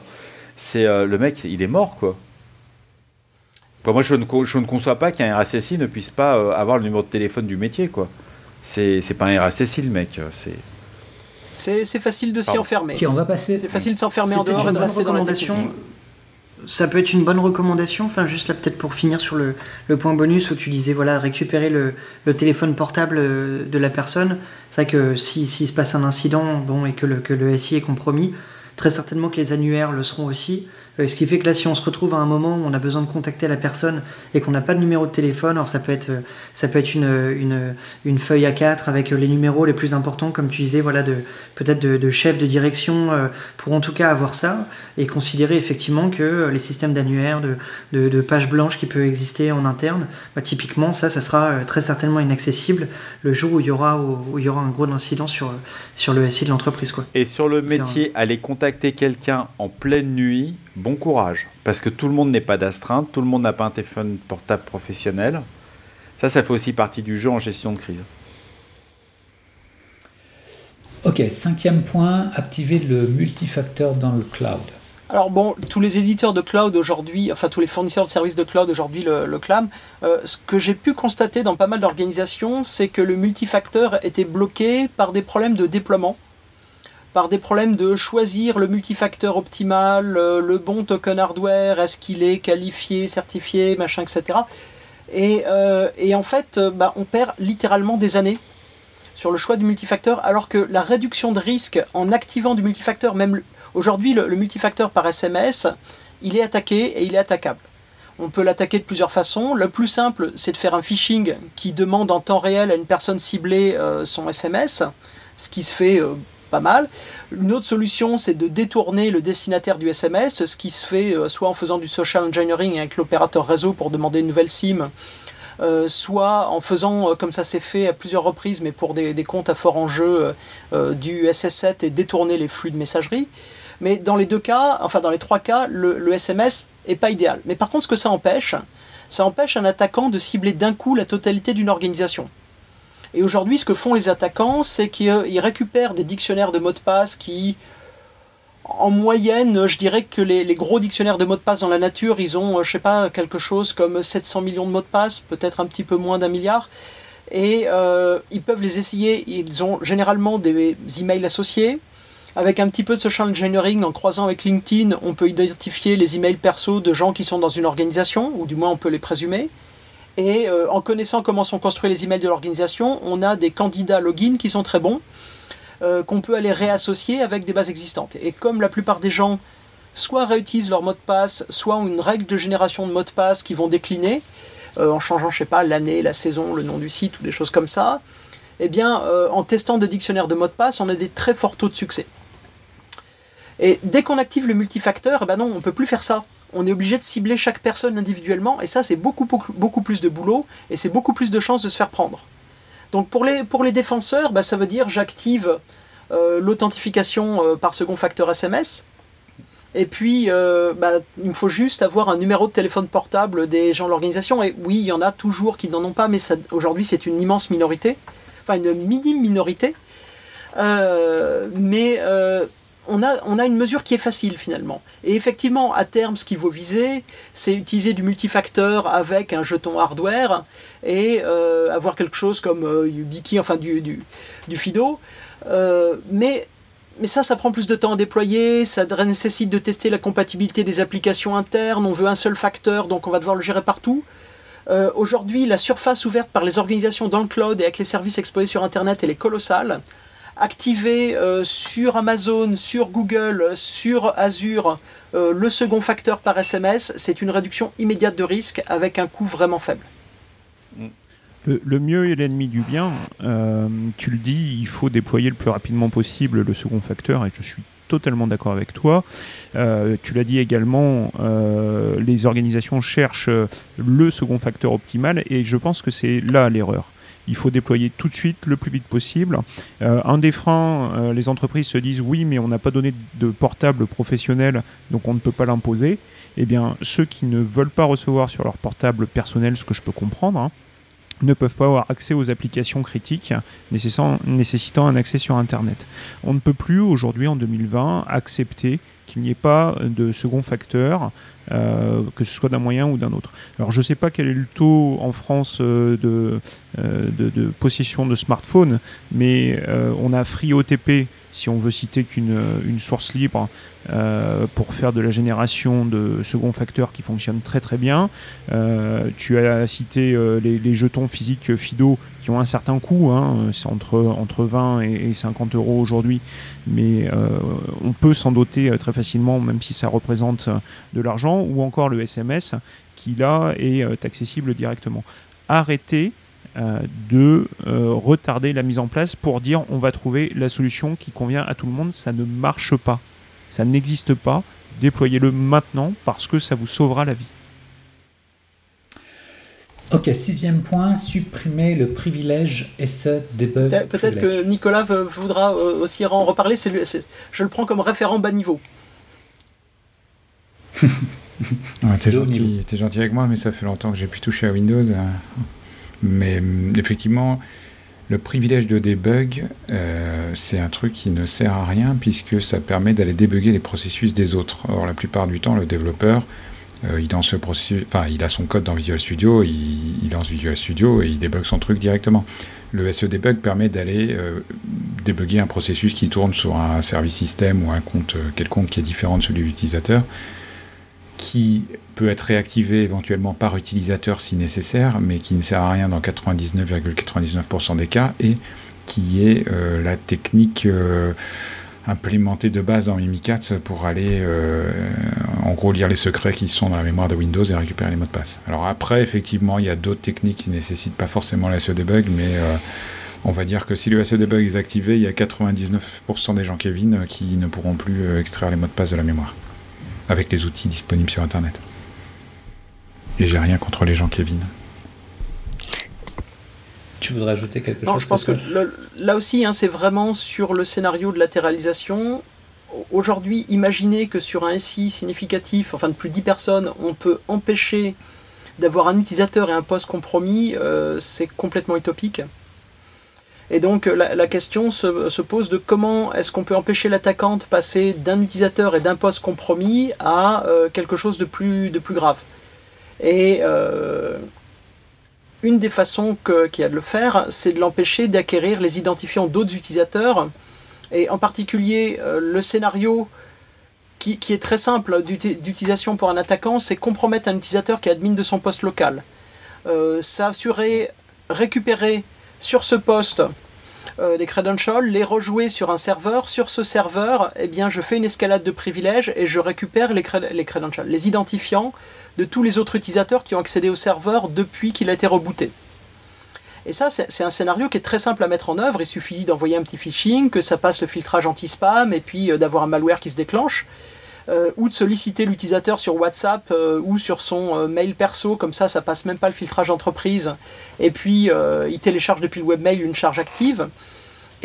C'est euh, le mec, il est mort, quoi. Enfin, moi, je ne, je ne conçois pas qu'un RSSI ne puisse pas euh, avoir le numéro de téléphone du métier, quoi. C'est c'est pas un RSSI, le mec. C'est
C'est facile de s'y enfermer.
Ok, on va passer.
C'est facile de s'enfermer en dehors et de rester dans la.
Ça peut être une bonne recommandation, enfin juste là peut-être pour finir sur le, point bonus où tu disais voilà récupérer le, téléphone portable euh, de la personne. C'est vrai que si s'il se passe un incident bon et que le SI est compromis, très certainement que les annuaires le seront aussi. Euh, ce qui fait que là si on se retrouve à un moment où on a besoin de contacter la personne et qu'on n'a pas de numéro de téléphone, alors ça peut être euh, ça peut être une, une, une feuille A4 avec euh, les numéros les plus importants comme tu disais voilà de peut-être de, de chef de direction euh, pour en tout cas avoir ça et considérer effectivement que euh, les systèmes d'annuaires, de, de, de pages blanches qui peuvent exister en interne, bah, typiquement ça, ça sera euh, très certainement inaccessible le jour où il y aura, où il y aura un gros incident sur, euh, sur le SI de l'entreprise. Quoi.
Et sur le métier, aller contacter quelqu'un en pleine nuit, bon courage. Parce que tout le monde n'est pas d'astreinte, tout le monde n'a pas un téléphone portable professionnel. Ça, ça fait aussi partie du jeu en gestion de crise.
Ok, cinquième point, activer le multifacteur dans le cloud.
Alors bon, tous les éditeurs de cloud aujourd'hui, enfin tous les fournisseurs de services de cloud aujourd'hui le, le clament. Euh, ce que j'ai pu constater dans pas mal d'organisations, c'est que le multifacteur était bloqué par des problèmes de déploiement, par des problèmes de choisir le multifacteur optimal, euh, le bon token hardware, est-ce qu'il est qualifié, certifié, machin, etc. Et, euh, et en fait, euh, bah, on perd littéralement des années sur le choix du multifacteur, alors que la réduction de risque en activant du multifacteur, même aujourd'hui le, multifacteur par SMS, il est attaqué et il est attaquable. On peut l'attaquer de plusieurs façons. Le plus simple, c'est de faire un phishing qui demande en temps réel à une personne ciblée son SMS, ce qui se fait pas mal. Une autre solution, c'est de détourner le destinataire du SMS, ce qui se fait euh, soit en faisant du social engineering avec l'opérateur réseau pour demander une nouvelle SIM, euh, soit en faisant, euh, comme ça s'est fait à plusieurs reprises, mais pour des, comptes à fort enjeu, du SS7 et détourner les flux de messagerie. Mais dans les deux cas, enfin dans les trois cas, le, le SMS est pas idéal. Mais par contre, ce que ça empêche, ça empêche un attaquant de cibler d'un coup la totalité d'une organisation. Et aujourd'hui, ce que font les attaquants, c'est qu'ils récupèrent des dictionnaires de mots de passe qui, en moyenne, je dirais que les, gros dictionnaires de mots de passe dans la nature, ils ont, euh, je sais pas, quelque chose comme 700 millions de mots de passe, peut-être un petit peu moins d'un milliard. Et euh, ils peuvent les essayer. Ils ont généralement des emails associés. Avec un petit peu de social engineering, en croisant avec LinkedIn, on peut identifier les emails perso de gens qui sont dans une organisation, ou du moins on peut les présumer. Et euh, en connaissant comment sont construits les emails de l'organisation, on a des candidats login qui sont très bons, euh, qu'on peut aller réassocier avec des bases existantes. Et comme la plupart des gens soit réutilisent leur mot de passe, soit ont une règle de génération de mots de passe qui vont décliner, euh, en changeant, je sais pas, l'année, la saison, le nom du site ou des choses comme ça, eh bien, en testant des dictionnaires de mots de passe, on a des très forts taux de succès. Et dès qu'on active le multifacteur, eh ben non, on peut plus faire ça. On est obligé de cibler chaque personne individuellement, et ça, c'est beaucoup, beaucoup, beaucoup plus de boulot, et c'est beaucoup plus de chances de se faire prendre. Donc pour les, défenseurs, bah, ça veut dire j'active euh, l'authentification euh, par second facteur SMS. Et puis, euh, bah, il me faut juste avoir un numéro de téléphone portable des gens de l'organisation. Et oui, il y en a toujours qui n'en ont pas, mais aujourd'hui, c'est une immense minorité. Enfin, une minime minorité. Mais on, a, une mesure qui est facile finalement. Et effectivement, à terme, ce qu'il faut viser, c'est utiliser du multifacteur avec un jeton hardware et euh, avoir quelque chose comme euh, enfin du, FIDO. Euh, mais, mais ça, ça prend plus de temps à déployer, ça nécessite de tester la compatibilité des applications internes, on veut un seul facteur, donc on va devoir le gérer partout. Euh, aujourd'hui, la surface ouverte par les organisations dans le cloud et avec les services exposés sur Internet, elle est colossale. Activer euh, sur Amazon, sur Google, sur Azure euh, le second facteur par SMS, c'est une réduction immédiate de risque avec un coût vraiment faible.
Le, le mieux est l'ennemi du bien. Euh, tu le dis, il faut déployer le plus rapidement possible le second facteur, et je suis totalement d'accord avec toi. Tu l'as dit également, les organisations cherchent le second facteur optimal, et je pense que c'est là l'erreur. Il faut déployer tout de suite, le plus vite possible. Euh, un des freins, euh, les entreprises se disent oui, mais on n'a pas donné de portable professionnel, donc on ne peut pas l'imposer. Eh bien, ceux qui ne veulent pas recevoir sur leur portable personnel, ce que je peux comprendre, hein, ne peuvent pas avoir accès aux applications critiques nécessitant un accès sur Internet. On ne peut plus aujourd'hui, en 2020, accepter qu'il n'y ait pas de second facteur, euh, que ce soit d'un moyen ou d'un autre. Alors je ne sais pas quel est le taux en France euh, de, euh, de, possession de smartphones, mais on a FreeOTP, si on veut citer qu'une une source libre, euh, pour faire de la génération de second facteur qui fonctionne très très bien. Euh, tu as cité euh, les, jetons physiques FIDO qui ont un certain coût, hein, c'est entre, entre 20 et, et 50 euros aujourd'hui, mais euh, on peut s'en doter euh, très facilement, même si ça représente euh, de l'argent, ou encore le SMS qui là est euh, accessible directement. Arrêtez euh, de euh, retarder la mise en place pour dire on va trouver la solution qui convient à tout le monde, ça ne marche pas. Ça n'existe pas. Déployez-le maintenant parce que ça vous sauvera la vie.
Ok, sixième point, supprimer le privilège SE debug.
Peut- Peut-être que. Nicolas voudra euh, aussi en reparler. c'est lui- c'est- je le prends comme référent bas niveau.
Ouais, t'es gentil, gentil avec moi, mais ça fait longtemps que j'ai pu toucher à Windows. Mais hum, effectivement, le privilège de debug, euh, c'est un truc qui ne sert à rien puisque ça permet d'aller débugger les processus des autres. Or, la plupart du temps, le développeur, euh, il, a son code dans Visual Studio, il, il lance Visual Studio et il débug son truc directement. Le SE debug permet d'aller euh, débugger un processus qui tourne sur un service système ou un compte euh, quelconque qui est différent de celui de l'utilisateur qui peut être réactivé éventuellement par utilisateur si nécessaire, mais qui ne sert à rien dans 99,99% des cas, et qui est euh, la technique euh, implémentée de base dans Mimikatz pour aller euh, en gros lire les secrets qui sont dans la mémoire de Windows et récupérer les mots de passe. Alors après, effectivement, il y a d'autres techniques qui nécessitent pas forcément la SE debug, mais on va dire que si le SE debug est activé, il y a 99% des gens Kevin qui ne pourront plus extraire les mots de passe de la mémoire avec les outils disponibles sur Internet. Et j'ai rien contre les gens Kevin.
Tu voudrais ajouter quelque
Non,
chose
je pense que le- là aussi, hein, c'est vraiment sur le scénario de latéralisation. Aujourd'hui, imaginez que sur un SI significatif, enfin de plus de 10 personnes, on peut empêcher d'avoir un utilisateur et un poste compromis, euh, c'est complètement utopique. Et donc la, la question se, se pose de comment est-ce qu'on peut empêcher l'attaquant de passer d'un utilisateur et d'un poste compromis à euh, quelque chose de plus, de plus grave. Et euh, une des façons qu'il y a de le faire, c'est de l'empêcher d'acquérir les identifiants d'autres utilisateurs. Et en particulier, euh, le scénario qui, est très simple d'uti- d'utilisation pour un attaquant, c'est compromettre un utilisateur qui est admin de son poste local. Euh, S'assurer, récupérer sur ce poste euh, des credentials, les rejouer sur un serveur. Sur ce serveur, eh bien, je fais une escalade de privilèges et je récupère les, cred- les credentials, les identifiants de tous les autres utilisateurs qui ont accédé au serveur depuis qu'il a été rebooté. Et ça, c'est c'est un scénario qui est très simple à mettre en œuvre. Il suffit d'envoyer un petit phishing, que ça passe le filtrage anti-spam, et puis euh, d'avoir un malware qui se déclenche. Euh, ou de solliciter l'utilisateur sur WhatsApp euh, ou sur son euh, mail perso, comme ça, ça passe même pas le filtrage entreprise. Et puis, il télécharge depuis le webmail une charge active.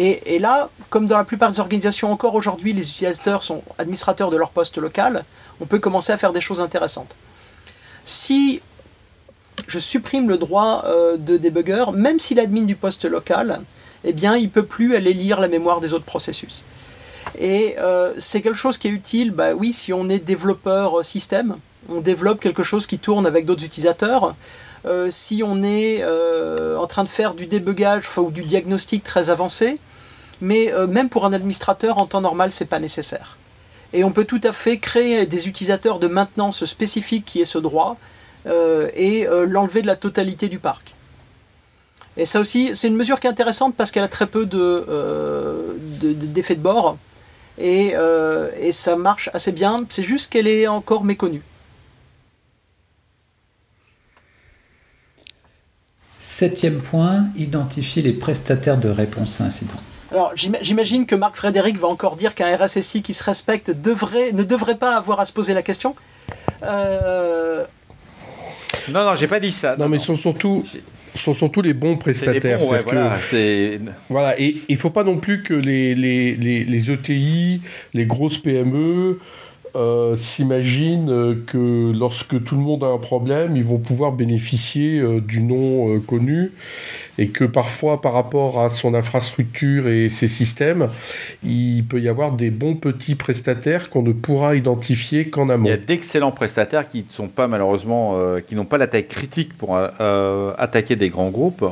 Et, là, comme dans la plupart des organisations encore aujourd'hui, les utilisateurs sont administrateurs de leur poste local, on peut commencer à faire des choses intéressantes. Si je supprime le droit de débugger, même si l'admin du poste local, eh bien, il peut plus aller lire la mémoire des autres processus. Et euh, c'est quelque chose qui est utile, bah oui, si on est développeur euh, système, on développe quelque chose qui tourne avec d'autres utilisateurs. Euh, si on est en train de faire du débugage ou du diagnostic très avancé, mais même pour un administrateur en temps normal, c'est pas nécessaire. Et on peut tout à fait créer des utilisateurs de maintenance spécifiques qui aient ce droit, et l'enlever de la totalité du parc. Et ça aussi, c'est une mesure qui est intéressante parce qu'elle a très peu d'effets de, de, bord et, et ça marche assez bien. C'est juste qu'elle est encore méconnue.
Septième point, identifier les prestataires de réponse à incident.
Alors j'imagine que Marc Frédéric va encore dire qu'un RSSI qui se respecte devrait, ne devrait pas avoir à se poser la question. Euh...
Non, non, j'ai pas dit ça.
Non, mais ce sont surtout, sont surtout les bons prestataires.
Bons, ouais, voilà,
que, voilà, et il faut pas non plus que les, les, les, les ETI, les grosses PME, euh, s'imaginent euh, que lorsque tout le monde a un problème, ils vont pouvoir bénéficier euh, du nom connu et que parfois par rapport à son infrastructure et ses systèmes, il peut y avoir des bons petits prestataires qu'on ne pourra identifier qu'en amont.
Il y a d'excellents prestataires qui ne sont pas malheureusement, qui n'ont pas la taille critique pour attaquer des grands groupes.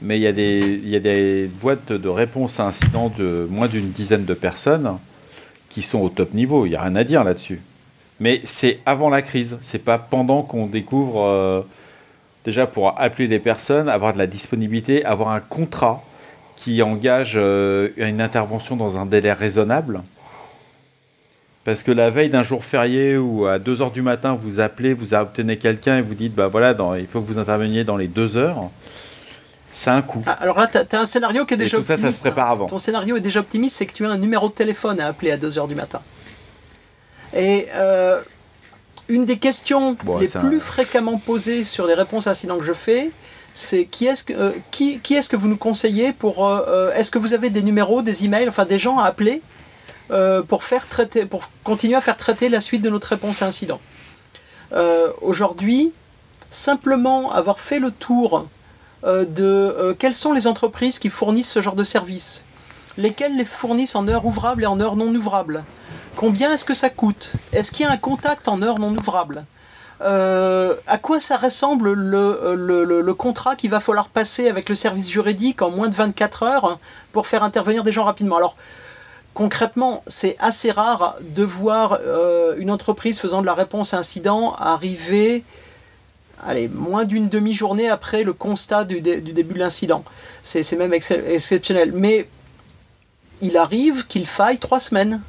Mais il y, a des, il y a des boîtes de réponse à incidents de moins d'une dizaine de personnes qui sont au top niveau. Il n'y a rien à dire là-dessus. Mais c'est avant la crise. C'est pas pendant qu'on découvre. Euh, déjà, pour appeler des personnes, avoir de la disponibilité, avoir un contrat qui engage euh, une intervention dans un délai raisonnable. Parce que la veille d'un jour férié ou à 2 heures du matin, vous appelez, vous obtenez quelqu'un et vous dites bah voilà, il faut que vous interveniez dans les 2 heures c'est un coup.
Ah, alors là, tu as, un scénario qui est déjà
optimiste. Ça, ça se prépare avant.
Ton scénario est déjà optimiste, c'est que tu as un numéro de téléphone à appeler à 2h du matin. Et euh, une des questions les plus fréquemment posées sur les réponses à incidents que je fais, c'est qui est-ce que, euh, qui, qui est que vous nous conseillez pour... Euh, est-ce que vous avez des numéros, des emails, enfin des gens à appeler pour, faire traiter, pour continuer à faire traiter la suite de notre réponse à incident? Aujourd'hui, simplement avoir fait le tour de euh, quelles sont les entreprises qui fournissent ce genre de services? Lesquelles les fournissent en heures ouvrables et en heures non ouvrables? Combien est-ce que ça coûte? Est-ce qu'il y a un contact en heures non ouvrables? Euh, à quoi ça ressemble le, le, contrat qu'il va falloir passer avec le service juridique en moins de 24 heures pour faire intervenir des gens rapidement? Alors, concrètement, c'est assez rare de voir une entreprise faisant de la réponse à incident arriver allez, moins d'une demi-journée après le constat du, début de l'incident. C'est même exceptionnel. Mais il arrive qu'il faille trois semaines.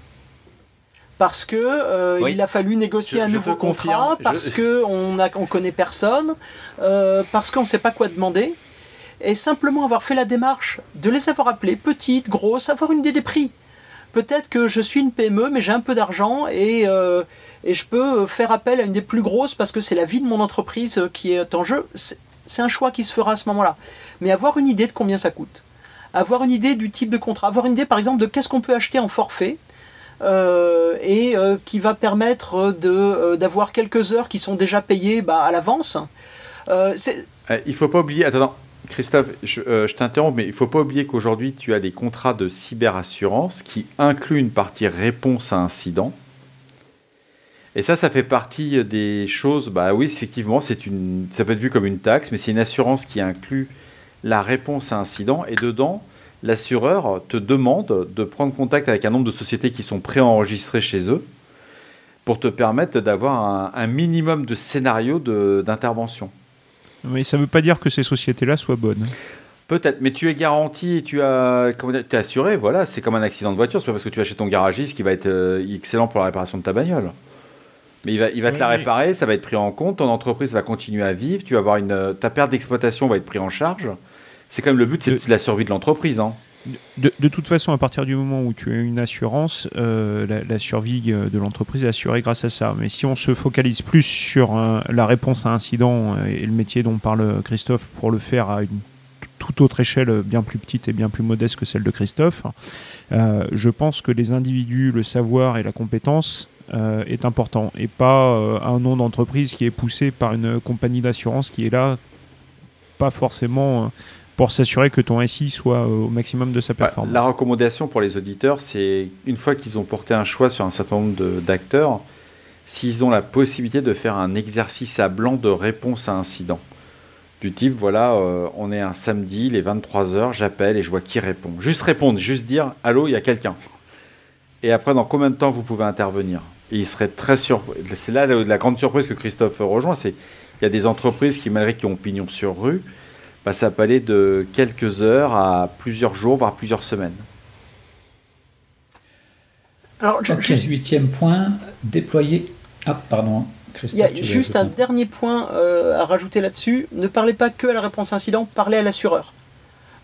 Parce que euh, il a fallu négocier un nouveau contrat, parce qu'on on on connaît personne, euh, parce qu'on ne sait pas quoi demander, et simplement avoir fait la démarche de les avoir appelés, petites, grosses, avoir une idée des prix peut-être que je suis une PME, mais j'ai un peu d'argent et, euh, et, je peux faire appel à une des plus grosses parce que c'est la vie de mon entreprise qui est en jeu. C'est un choix qui se fera à ce moment-là. Mais avoir une idée de combien ça coûte, avoir une idée du type de contrat, avoir une idée par exemple de qu'est-ce qu'on peut acheter en forfait. Euh, et euh, qui va permettre d'avoir quelques heures qui sont déjà payées bah, à l'avance.
il faut pas oublier, attends, Christophe, euh, je, t'interromps, mais il ne faut pas oublier qu'aujourd'hui, tu as des contrats de cyberassurance qui incluent une partie réponse à incident. Et ça, ça fait partie des choses. Bah oui, effectivement, c'est une, ça peut être vu comme une taxe, mais c'est une assurance qui inclut la réponse à incident. Et dedans, l'assureur te demande de prendre contact avec un nombre de sociétés qui sont préenregistrées chez eux pour te permettre d'avoir un, un minimum de scénarios d'intervention.
Mais ça ne veut pas dire que ces sociétés-là soient bonnes.
Peut-être, mais tu es garanti, tu as, es assuré, voilà, c'est comme un accident de voiture, c'est pas parce que tu vas chez ton garagiste qui va être euh, excellent pour la réparation de ta bagnole. Mais il va, il va te la réparer, ça va être pris en compte, ton entreprise va continuer à vivre, tu vas avoir une, ta perte d'exploitation va être prise en charge. C'est quand même le but, c'est la survie de l'entreprise. Hein.
De, toute façon, à partir du moment où tu as une assurance, euh, la, survie euh, de l'entreprise est assurée grâce à ça. Mais si on se focalise plus sur euh, la réponse à incident et le métier dont parle Christophe pour le faire à une toute autre échelle bien plus petite et bien plus modeste que celle de Christophe, je pense que les individus, le savoir et la compétence est important et pas un nom d'entreprise qui est poussé par une compagnie d'assurance qui est là pas forcément pour s'assurer que ton SI soit au maximum de sa performance.
La recommandation pour les auditeurs, c'est une fois qu'ils ont porté un choix sur un certain nombre d'acteurs, s'ils ont la possibilité de faire un exercice à blanc de réponse à incident. Du type, voilà, euh, on est un samedi, les 23h, j'appelle et je vois qui répond. Juste répondre, juste dire, allô, il y a quelqu'un. Et après, dans combien de temps vous pouvez intervenir? Et il serait très surpris. C'est là la grande surprise que Christophe rejoint, c'est qu'il y a des entreprises qui, malgré qui ont pignon sur rue, bah, ça peut aller de quelques heures à plusieurs jours, voire plusieurs semaines.
Alors, huitième point, déployer. Ah, pardon.
Il y a juste un dernier point euh, à rajouter là-dessus. Ne parlez pas que à la réponse incident, parlez à l'assureur.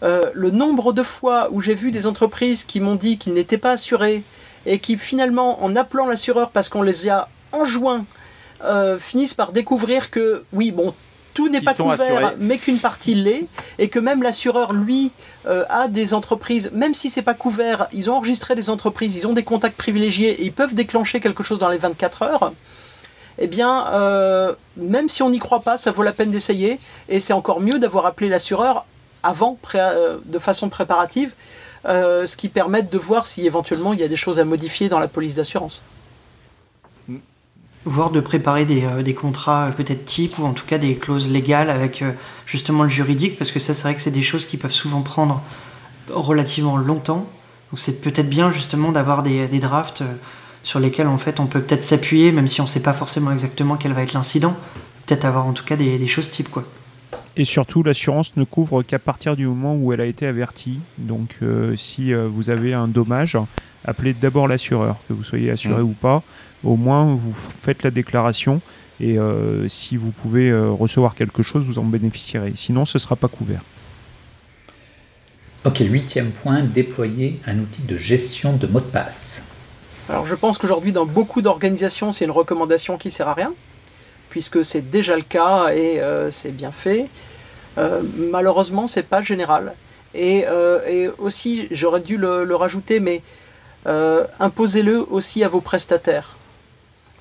Euh, le nombre de fois où j'ai vu des entreprises qui m'ont dit qu'ils n'étaient pas assurés et qui finalement, en appelant l'assureur parce qu'on les a enjoints, euh, finissent par découvrir que oui, bon, tout n'est pas couvert, mais qu'une partie l'est, et que même l'assureur, lui, euh, a des entreprises, même si c'est pas couvert, ils ont enregistré des entreprises, ils ont des contacts privilégiés, et ils peuvent déclencher quelque chose dans les 24 heures. Eh bien, euh, même si on n'y croit pas, ça vaut la peine d'essayer, et c'est encore mieux d'avoir appelé l'assureur avant, de façon préparative, ce qui permet de voir si éventuellement il y a des choses à modifier dans la police d'assurance.
Voire de préparer des, euh, contrats euh, peut-être type ou en tout cas des clauses légales avec euh, justement le juridique parce que ça c'est vrai que c'est des choses qui peuvent souvent prendre relativement longtemps. Donc c'est peut-être bien justement d'avoir des, des, drafts sur lesquels en fait on peut peut-être s'appuyer même si on ne sait pas forcément exactement quel va être l'incident. Peut-être avoir en tout cas des, des choses type quoi
et surtout, l'assurance ne couvre qu'à partir du moment où elle a été avertie. Donc, si vous avez un dommage, appelez d'abord l'assureur, que vous soyez assuré mmh. ou pas au moins vous faites la déclaration et euh, si vous pouvez euh, recevoir quelque chose, vous en bénéficierez. Sinon, ce ne sera pas couvert.
Ok, huitième point, déployer un outil de gestion de mots de passe.
Alors je pense qu'aujourd'hui dans beaucoup d'organisations c'est une recommandation qui sert à rien, puisque c'est déjà le cas et euh, c'est bien fait. malheureusement c'est pas général. Et, aussi j'aurais dû le rajouter, mais imposez-le aussi à vos prestataires.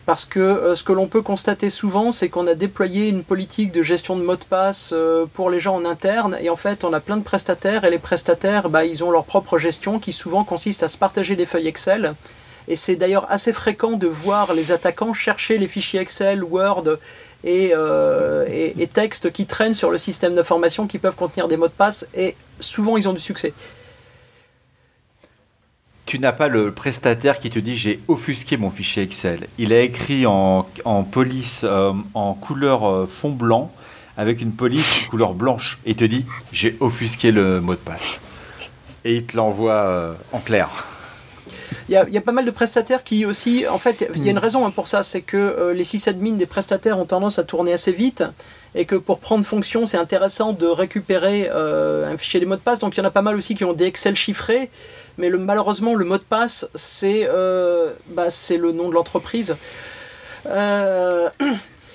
Parce que euh, ce que l'on peut constater souvent, c'est qu'on a déployé une politique de gestion de mots de passe euh, pour les gens en interne, et en fait, on a plein de prestataires, et les prestataires, bah, ils ont leur propre gestion qui souvent consiste à se partager des feuilles Excel. Et c'est d'ailleurs assez fréquent de voir les attaquants chercher les fichiers Excel, Word et, euh, et, textes qui traînent sur le système d'information qui peuvent contenir des mots de passe, et souvent ils ont du succès
tu n'as pas le prestataire qui te dit j'ai offusqué mon fichier Excel. Il a écrit en, police euh, en couleur euh, fond blanc avec une police couleur blanche et te dit j'ai offusqué le mot de passe. Et il te l'envoie en clair.
Il y, a, pas mal de prestataires qui aussi, en fait, il y a une hmm. raison hein, pour ça, c'est que les sysadmins des prestataires ont tendance à tourner assez vite et que pour prendre fonction, c'est intéressant de récupérer un fichier des mots de passe. Donc il y en a pas mal aussi qui ont des Excel chiffrés mais le, malheureusement, le mot de passe, c'est euh, bah, le nom de l'entreprise. Euh,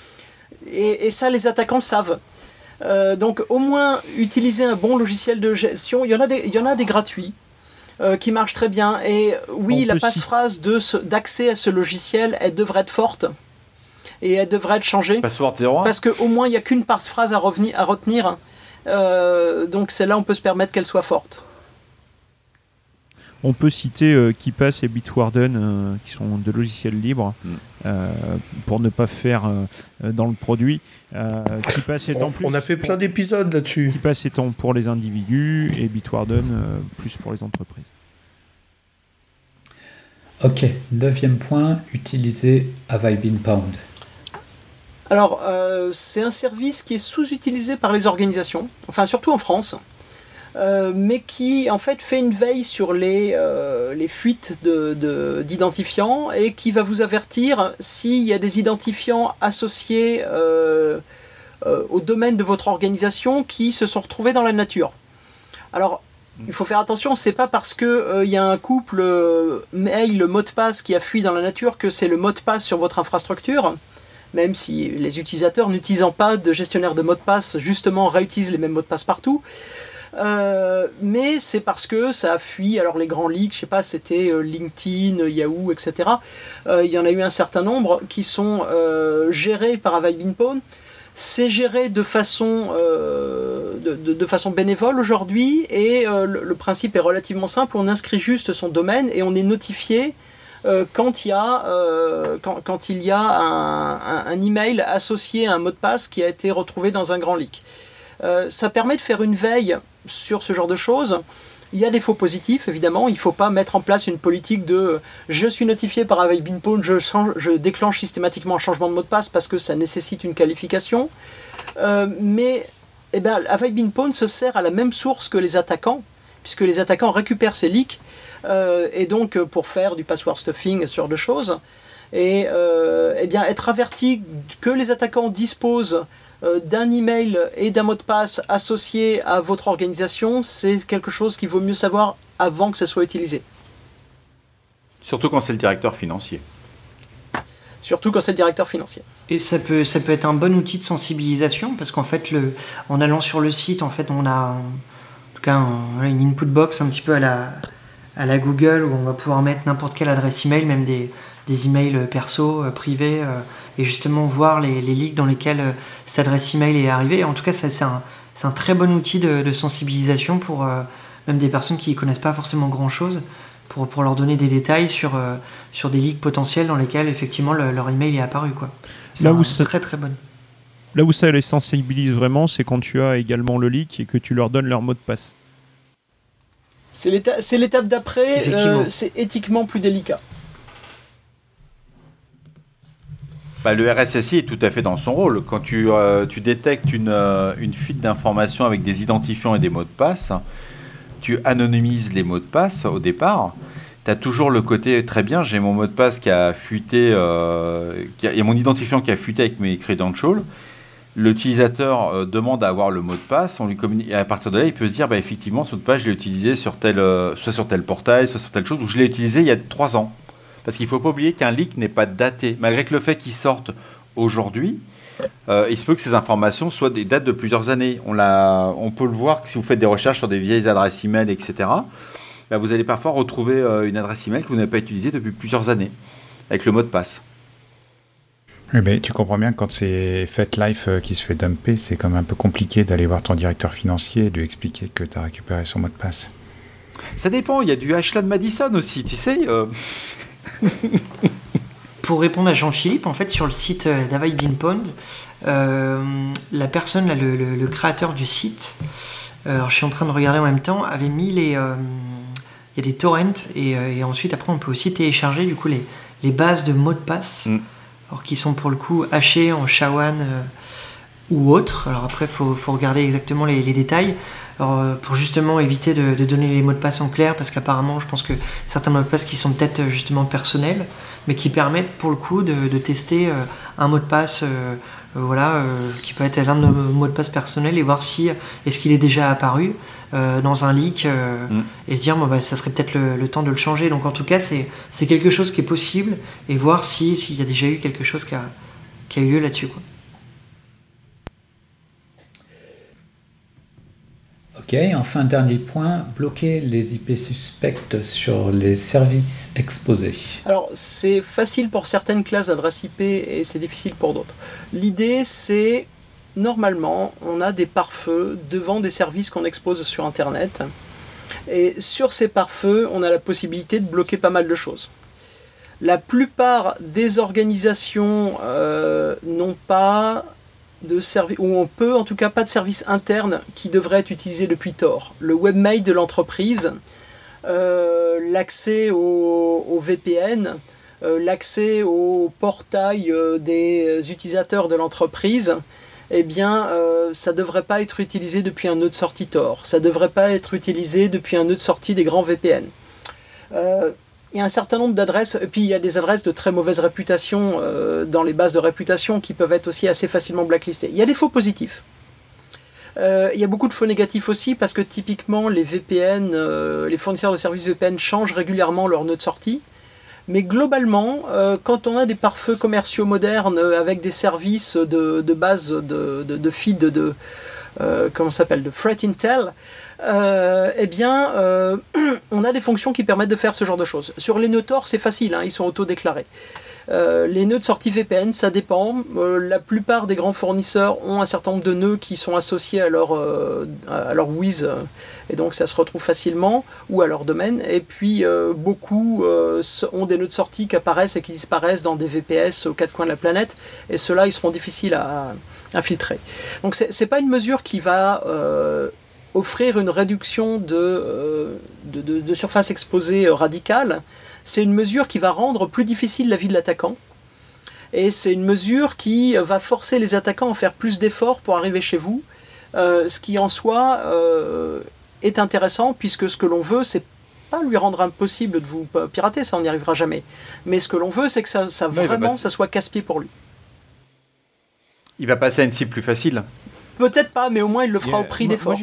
et, ça, les attaquants le savent. Euh, donc, au moins, utiliser un bon logiciel de gestion. Il y en a des, il y en a des gratuits. Qui marchent très bien. Et oui la passe-phrase d'accès à ce logiciel elle devrait être forte. Et elle devrait être changée. Parce qu'au moins il n'y a qu'une passe-phrase à, à retenir. Donc celle-là on peut se permettre qu'elle soit forte
on peut citer euh, KeePass et Bitwarden, euh, qui sont de logiciels libres, mm. euh, pour ne pas faire dans le produit. KeePass étant plus.
On a fait plein d'épisodes là-dessus.
KeePass étant pour les individus et Bitwarden plus pour les entreprises.
Ok, neuvième point, utiliser Avibin Pound.
Alors, c'est un service qui est sous-utilisé par les organisations, enfin surtout en France. Euh, mais qui en fait fait une veille sur les, euh, les fuites d'identifiants de, et qui va vous avertir s'il y a des identifiants associés euh, au domaine de votre organisation qui se sont retrouvés dans la nature. Alors, il faut faire attention, c'est pas parce que il y a un couple mail le mot de passe qui a fui dans la nature que c'est le mot de passe sur votre infrastructure même si les utilisateurs n'utilisant pas de gestionnaire de mot de passe justement réutilisent les mêmes mots de passe partout. Euh, mais c'est parce que ça a fui. Alors les grands leaks, je sais pas, c'était euh, LinkedIn, Yahoo, etc. Euh, il y en a eu un certain nombre qui sont gérés par Availbinpone. C'est géré de façon, de, façon bénévole aujourd'hui et le, principe est relativement simple. On inscrit juste son domaine et on est notifié quand il y a, quand, il y a un, email associé à un mot de passe qui a été retrouvé dans un grand leak. Ça permet de faire une veille sur ce genre de choses. Il y a des faux positifs, évidemment. Il ne faut pas mettre en place une politique de je suis notifié par avec Binpone, je, déclenche systématiquement un changement de mot de passe parce que ça nécessite une qualification. Euh, mais eh ben, se sert à la même source que les attaquants, puisque les attaquants récupèrent ces leaks, euh, et donc pour faire du password stuffing, ce genre de choses. Et euh, eh bien, être averti que les attaquants disposent euh, d'un email et d'un mot de passe associé à votre organisation, c'est quelque chose qu'il vaut mieux savoir avant que ça soit utilisé.
Surtout quand c'est le directeur financier.
Surtout quand c'est le directeur financier.
Et ça peut, ça peut être un bon outil de sensibilisation parce qu'en fait, le, en allant sur le site, en fait, on a en tout cas une input box un petit peu à la, à la Google où on va pouvoir mettre n'importe quelle adresse email, même des, des emails perso, euh, privés, euh, et justement voir les, les leaks dans lesquels euh, cette adresse email est arrivée. En tout cas, c'est un, un, très bon outil de, sensibilisation pour même des personnes qui ne connaissent pas forcément grand-chose, pour, pour, leur donner des détails sur, sur des leaks potentiels dans lesquels effectivement leur email est apparu. Quoi.
Là où
c'est très très bonne.
Là où ça les sensibilise vraiment, c'est quand tu as également le leak et que tu leur donnes leur mot de passe.
C'est l'étape d'après, c'est éthiquement plus délicat.
Bah, le RSSI est tout à fait dans son rôle. Quand tu, euh, détectes une, euh, une fuite d'informations avec des identifiants et des mots de passe, tu anonymises les mots de passe au départ. Tu as toujours le côté très bien, j'ai mon mot de passe qui a fuité, euh, y a mon identifiant qui a fuité avec mes credentials. L'utilisateur demande à avoir le mot de passe, et à partir de là, il peut se dire bah, effectivement, ce mot de passe, je l'ai utilisé sur tel, soit sur tel portail, soit sur telle chose, ou je l'ai utilisé il y a trois ans. Parce qu'il ne faut pas oublier qu'un leak n'est pas daté. Malgré que le fait qu'il sorte aujourd'hui, euh, il se peut que ces informations soient des dates de plusieurs années. On, on peut le voir si vous faites des recherches sur des vieilles adresses email, etc. Bah, vous allez parfois retrouver euh, une adresse email que vous n'avez pas utilisée depuis plusieurs années, avec le mot de passe.
mais tu comprends bien que quand c'est FetLife euh, qui se fait dumper, c'est comme un peu compliqué d'aller voir ton directeur financier et de lui expliquer que tu as récupéré son mot de passe.
Ça dépend, il y a du Ashland Madison aussi, tu sais.
Pour répondre à Jean-Philippe, en fait, sur le site euh, d'Avai Pond, euh, la personne, le, créateur du site, euh, alors je suis en train de regarder en même temps, avait mis les. il y a des torrents et, ensuite, après, on peut aussi télécharger du coup les, les bases de mots de passe, mm. alors, qui sont pour le coup hachés en SHA-1 ou autre. Alors après, il faut, faut, regarder exactement les, les détails. Alors, euh, pour justement éviter de, donner les mots de passe en clair, parce qu'apparemment, je pense que certains mots de passe qui sont peut-être euh, justement personnels, mais qui permettent pour le coup de, tester euh, un mot de passe, voilà, qui peut être l'un de nos mots de passe personnels et voir si est-ce qu'il est déjà apparu dans un leak mm. et se dire bon, bah, ça serait peut-être le, temps de le changer. Donc en tout cas, c'est quelque chose qui est possible et voir s'il y a déjà eu quelque chose qui a, qui a eu lieu là-dessus.
Ok, enfin dernier point, bloquer les IP suspectes sur les services exposés.
Alors c'est facile pour certaines classes d'adresses IP et c'est difficile pour d'autres. L'idée c'est normalement on a des pare-feux devant des services qu'on expose sur Internet et sur ces pare-feux on a la possibilité de bloquer pas mal de choses. La plupart des organisations euh, n'ont pas de service, ou on peut en tout cas pas de service interne qui devrait être utilisé depuis Tor. Le webmail de l'entreprise, euh, l'accès au, VPN, euh, l'accès au portail euh, des utilisateurs de l'entreprise, eh bien, ça ne devrait pas être utilisé depuis un nœud de sortie Tor. Ça ne devrait pas être utilisé depuis un nœud de sortie des grands VPN il y a un certain nombre d'adresses, et puis il y a des adresses de très mauvaise réputation euh, dans les bases de réputation qui peuvent être aussi assez facilement blacklistées. Il y a des faux positifs. Euh, il y a beaucoup de faux négatifs aussi parce que typiquement les VPN, euh, les fournisseurs de services VPN changent régulièrement leur nœud de sortie. Mais globalement, quand on a des pare-feux commerciaux modernes avec des services de, base de, de, de feed de, comment s'appelle, de threat intel, euh, eh bien, euh, on a des fonctions qui permettent de faire ce genre de choses. Sur les nœuds Tor, c'est facile, hein, ils sont auto-déclarés. Euh, les nœuds de sortie VPN, ça dépend. la plupart des grands fournisseurs ont un certain nombre de nœuds qui sont associés à leur, à leur Wiz, et donc ça se retrouve facilement, ou à leur domaine. Et puis beaucoup ont des nœuds de sortie qui apparaissent et qui disparaissent dans des VPS aux quatre coins de la planète, et ceux-là, ils seront difficiles à, à filtrer. Donc c'est pas une mesure qui va offrir une réduction de, de, surface exposée radicale, c'est une mesure qui va rendre plus difficile la vie de l'attaquant. Et c'est une mesure qui va forcer les attaquants à faire plus d'efforts pour arriver chez vous, ce qui en soi est intéressant puisque ce que l'on veut, c'est pas lui rendre impossible de vous pirater, ça on n'y arrivera jamais. Mais ce que l'on veut, c'est que ça, ça vraiment, ça soit casse-pied pour lui.
Il va passer à une cible plus facile.
Peut-être pas, mais au moins il le fera au prix d'effort.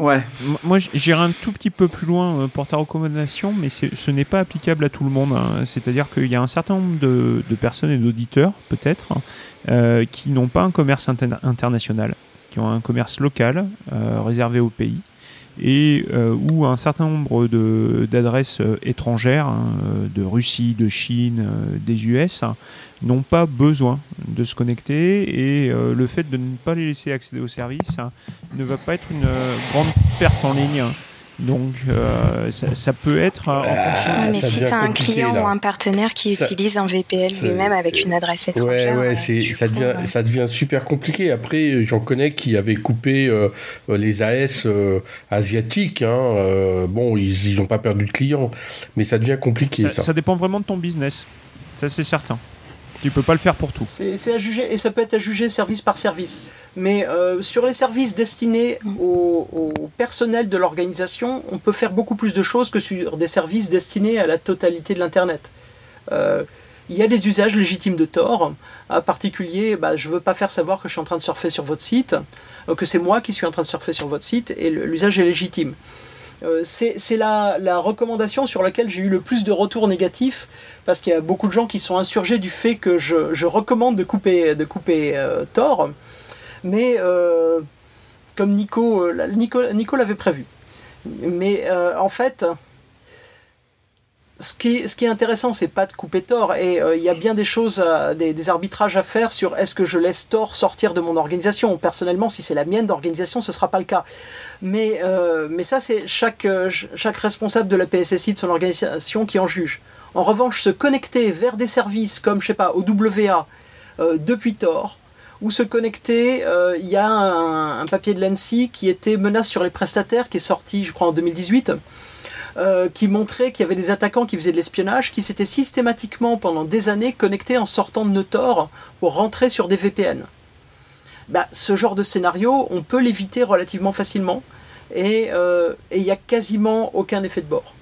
Ouais. Moi, j'irai un tout petit peu plus loin euh, pour ta recommandation, mais ce n'est pas applicable à tout le monde. Hein. C'est-à-dire qu'il y a un certain nombre de, personnes et d'auditeurs, peut-être, euh, qui n'ont pas un commerce international, qui ont un commerce local euh, réservé au pays et euh, où un certain nombre d'adresses euh, étrangères, hein, euh, de Russie, de Chine, des US, n'ont pas besoin de se connecter et le fait de ne pas les laisser accéder au service ne va pas être une grande perte en ligne. Donc euh, ça, peut être en ah,
fonction. mais si tu as un client ou un partenaire qui utilise un VPN lui-même avec une adresse étrangère.
Ouais, ouais, ça, devient, ça devient super compliqué. Après, j'en connais qui avaient coupé euh, les AS euh, asiatiques. Hein, bon, ils n'ont pas perdu de clients, mais ça devient compliqué.
Ça, ça dépend vraiment de ton business. Ça, c'est certain. Tu peux pas le faire pour tout.
C'est à juger, et ça peut être à juger service par service. Mais euh, sur les services destinés au, personnel de l'organisation, on peut faire beaucoup plus de choses que sur des services destinés à la totalité de l'Internet. Euh, il y a des usages légitimes de Tor. En particulier, bah, je ne veux pas faire savoir que je suis en train de surfer sur votre site, euh, que c'est moi qui suis en train de surfer sur votre site, et l'usage est légitime. C'est la, recommandation sur laquelle j'ai eu le plus de retours négatifs parce qu'il y a beaucoup de gens qui sont insurgés du fait que je, recommande de couper, de couper euh, Thor. Mais euh, comme Nico, Nico, Nico l'avait prévu. Mais en fait, ce qui, est intéressant, c'est pas de couper Thor, et euh, il y a bien des choses, des, arbitrages à faire sur est-ce que je laisse Thor sortir de mon organisation. Personnellement, si c'est la mienne d'organisation, ce sera pas le cas. Mais, euh, ça, c'est chaque, euh, chaque responsable de la PSSI de son organisation qui en juge. En revanche, se connecter vers des services comme, je sais pas, au WA depuis Tor, ou se connecter, il y a un, papier de l'ANSI qui était menace sur les prestataires, qui est sorti, je crois, en 2018 euh, qui montrait qu'il y avait des attaquants qui faisaient de l'espionnage, qui s'étaient systématiquement pendant des années connectés en sortant de Notor pour rentrer sur des VPN. Bah, ce genre de scénario, on peut l'éviter relativement facilement et euh, il n'y a quasiment aucun effet de bord.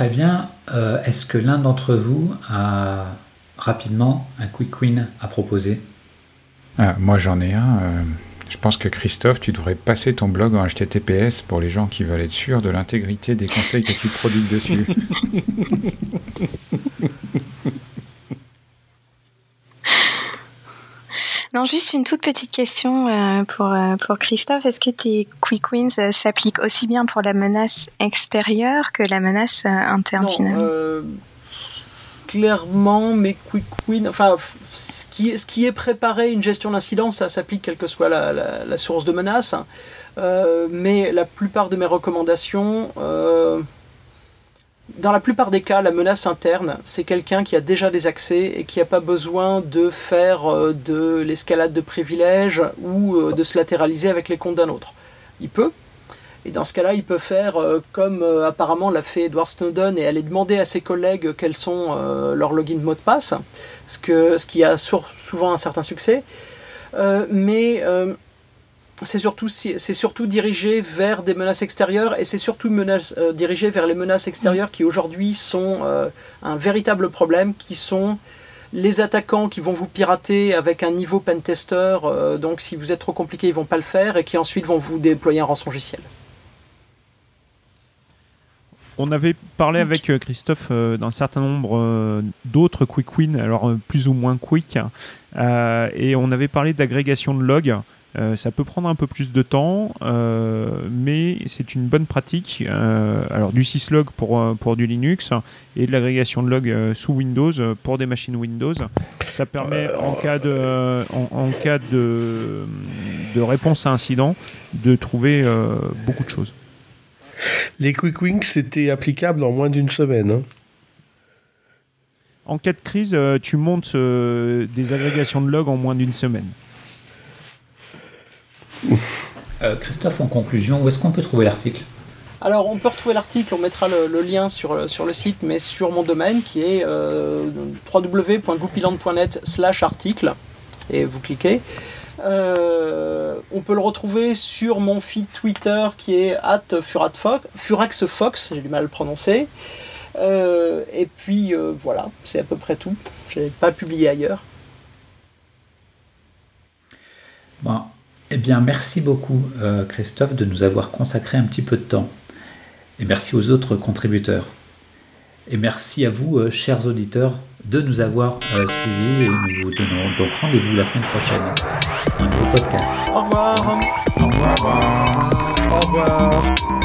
Très bien. Euh, est-ce que l'un d'entre vous a rapidement un quick win à proposer?
Ah, Moi j'en ai un. Je pense que Christophe, tu devrais passer ton blog en HTTPS pour les gens qui veulent être sûrs de l'intégrité des conseils que tu prodigues dessus.
Non, juste une toute petite question euh, pour, euh, pour Christophe. Est-ce que tes quick wins euh, s'appliquent aussi bien pour la menace extérieure que la menace interne finalement?
clairement mes quick wins, enfin ce qui, ce qui est préparé, une gestion d'incident, ça s'applique quelle que soit la, source de menace. Euh, mais la plupart de mes recommandations, euh, dans la plupart des cas, la menace interne, c'est quelqu'un qui a déjà des accès et qui n'a pas besoin de faire euh, de l'escalade de privilèges ou de se latéraliser avec les comptes d'un autre. Il peut, et dans ce cas-là, il peut faire euh, comme euh, apparemment l'a fait Edward Snowden et aller demander à ses collègues quels sont euh, leurs logins mot de passe, ce qui a souvent un certain succès. mais c'est surtout, c'est surtout dirigé vers des menaces extérieures et c'est surtout menace, dirigé vers les menaces extérieures qui aujourd'hui sont un véritable problème, qui sont les attaquants qui vont vous pirater avec un niveau pentester, donc si vous êtes trop compliqué, ils vont pas le faire, et qui ensuite vont vous déployer un rançongiciel.
On avait parlé avec euh, Christophe euh, d'un certain nombre euh, d'autres quick wins, alors plus ou moins quick, et on avait parlé d'agrégation de logs. Ça peut prendre un peu plus de temps, mais c'est une bonne pratique. alors du syslog pour, pour du Linux et de l'agrégation de logs sous Windows pour des machines Windows. Ça permet en cas de, en, cas de, de réponse à incident de trouver beaucoup de choses.
Les quick wins, c'était applicable en moins d'une semaine. Hein.
En cas de crise, euh, tu montes euh, des agrégations de logs en moins d'une semaine.
Euh, Christophe, en conclusion, où est-ce qu'on peut trouver l'article?
Alors, on peut retrouver l'article, on mettra le, le lien sur, sur le site, mais sur mon domaine qui est euh, www.goupiland.net slash article. Et vous cliquez. Euh, on peut le retrouver sur mon feed Twitter qui est at furaxfox, j'ai du mal à le prononcer. Euh, et puis euh, voilà, c'est à peu près tout. Je n'ai pas publié ailleurs.
Bon. Eh bien, merci beaucoup, euh, Christophe, de nous avoir consacré un petit peu de temps. Et merci aux autres contributeurs. Et merci à vous, euh, chers auditeurs, de nous avoir euh, suivis. Et nous vous donnons donc rendez-vous la semaine prochaine pour un nouveau podcast.
Au revoir.
Au revoir.
Au revoir.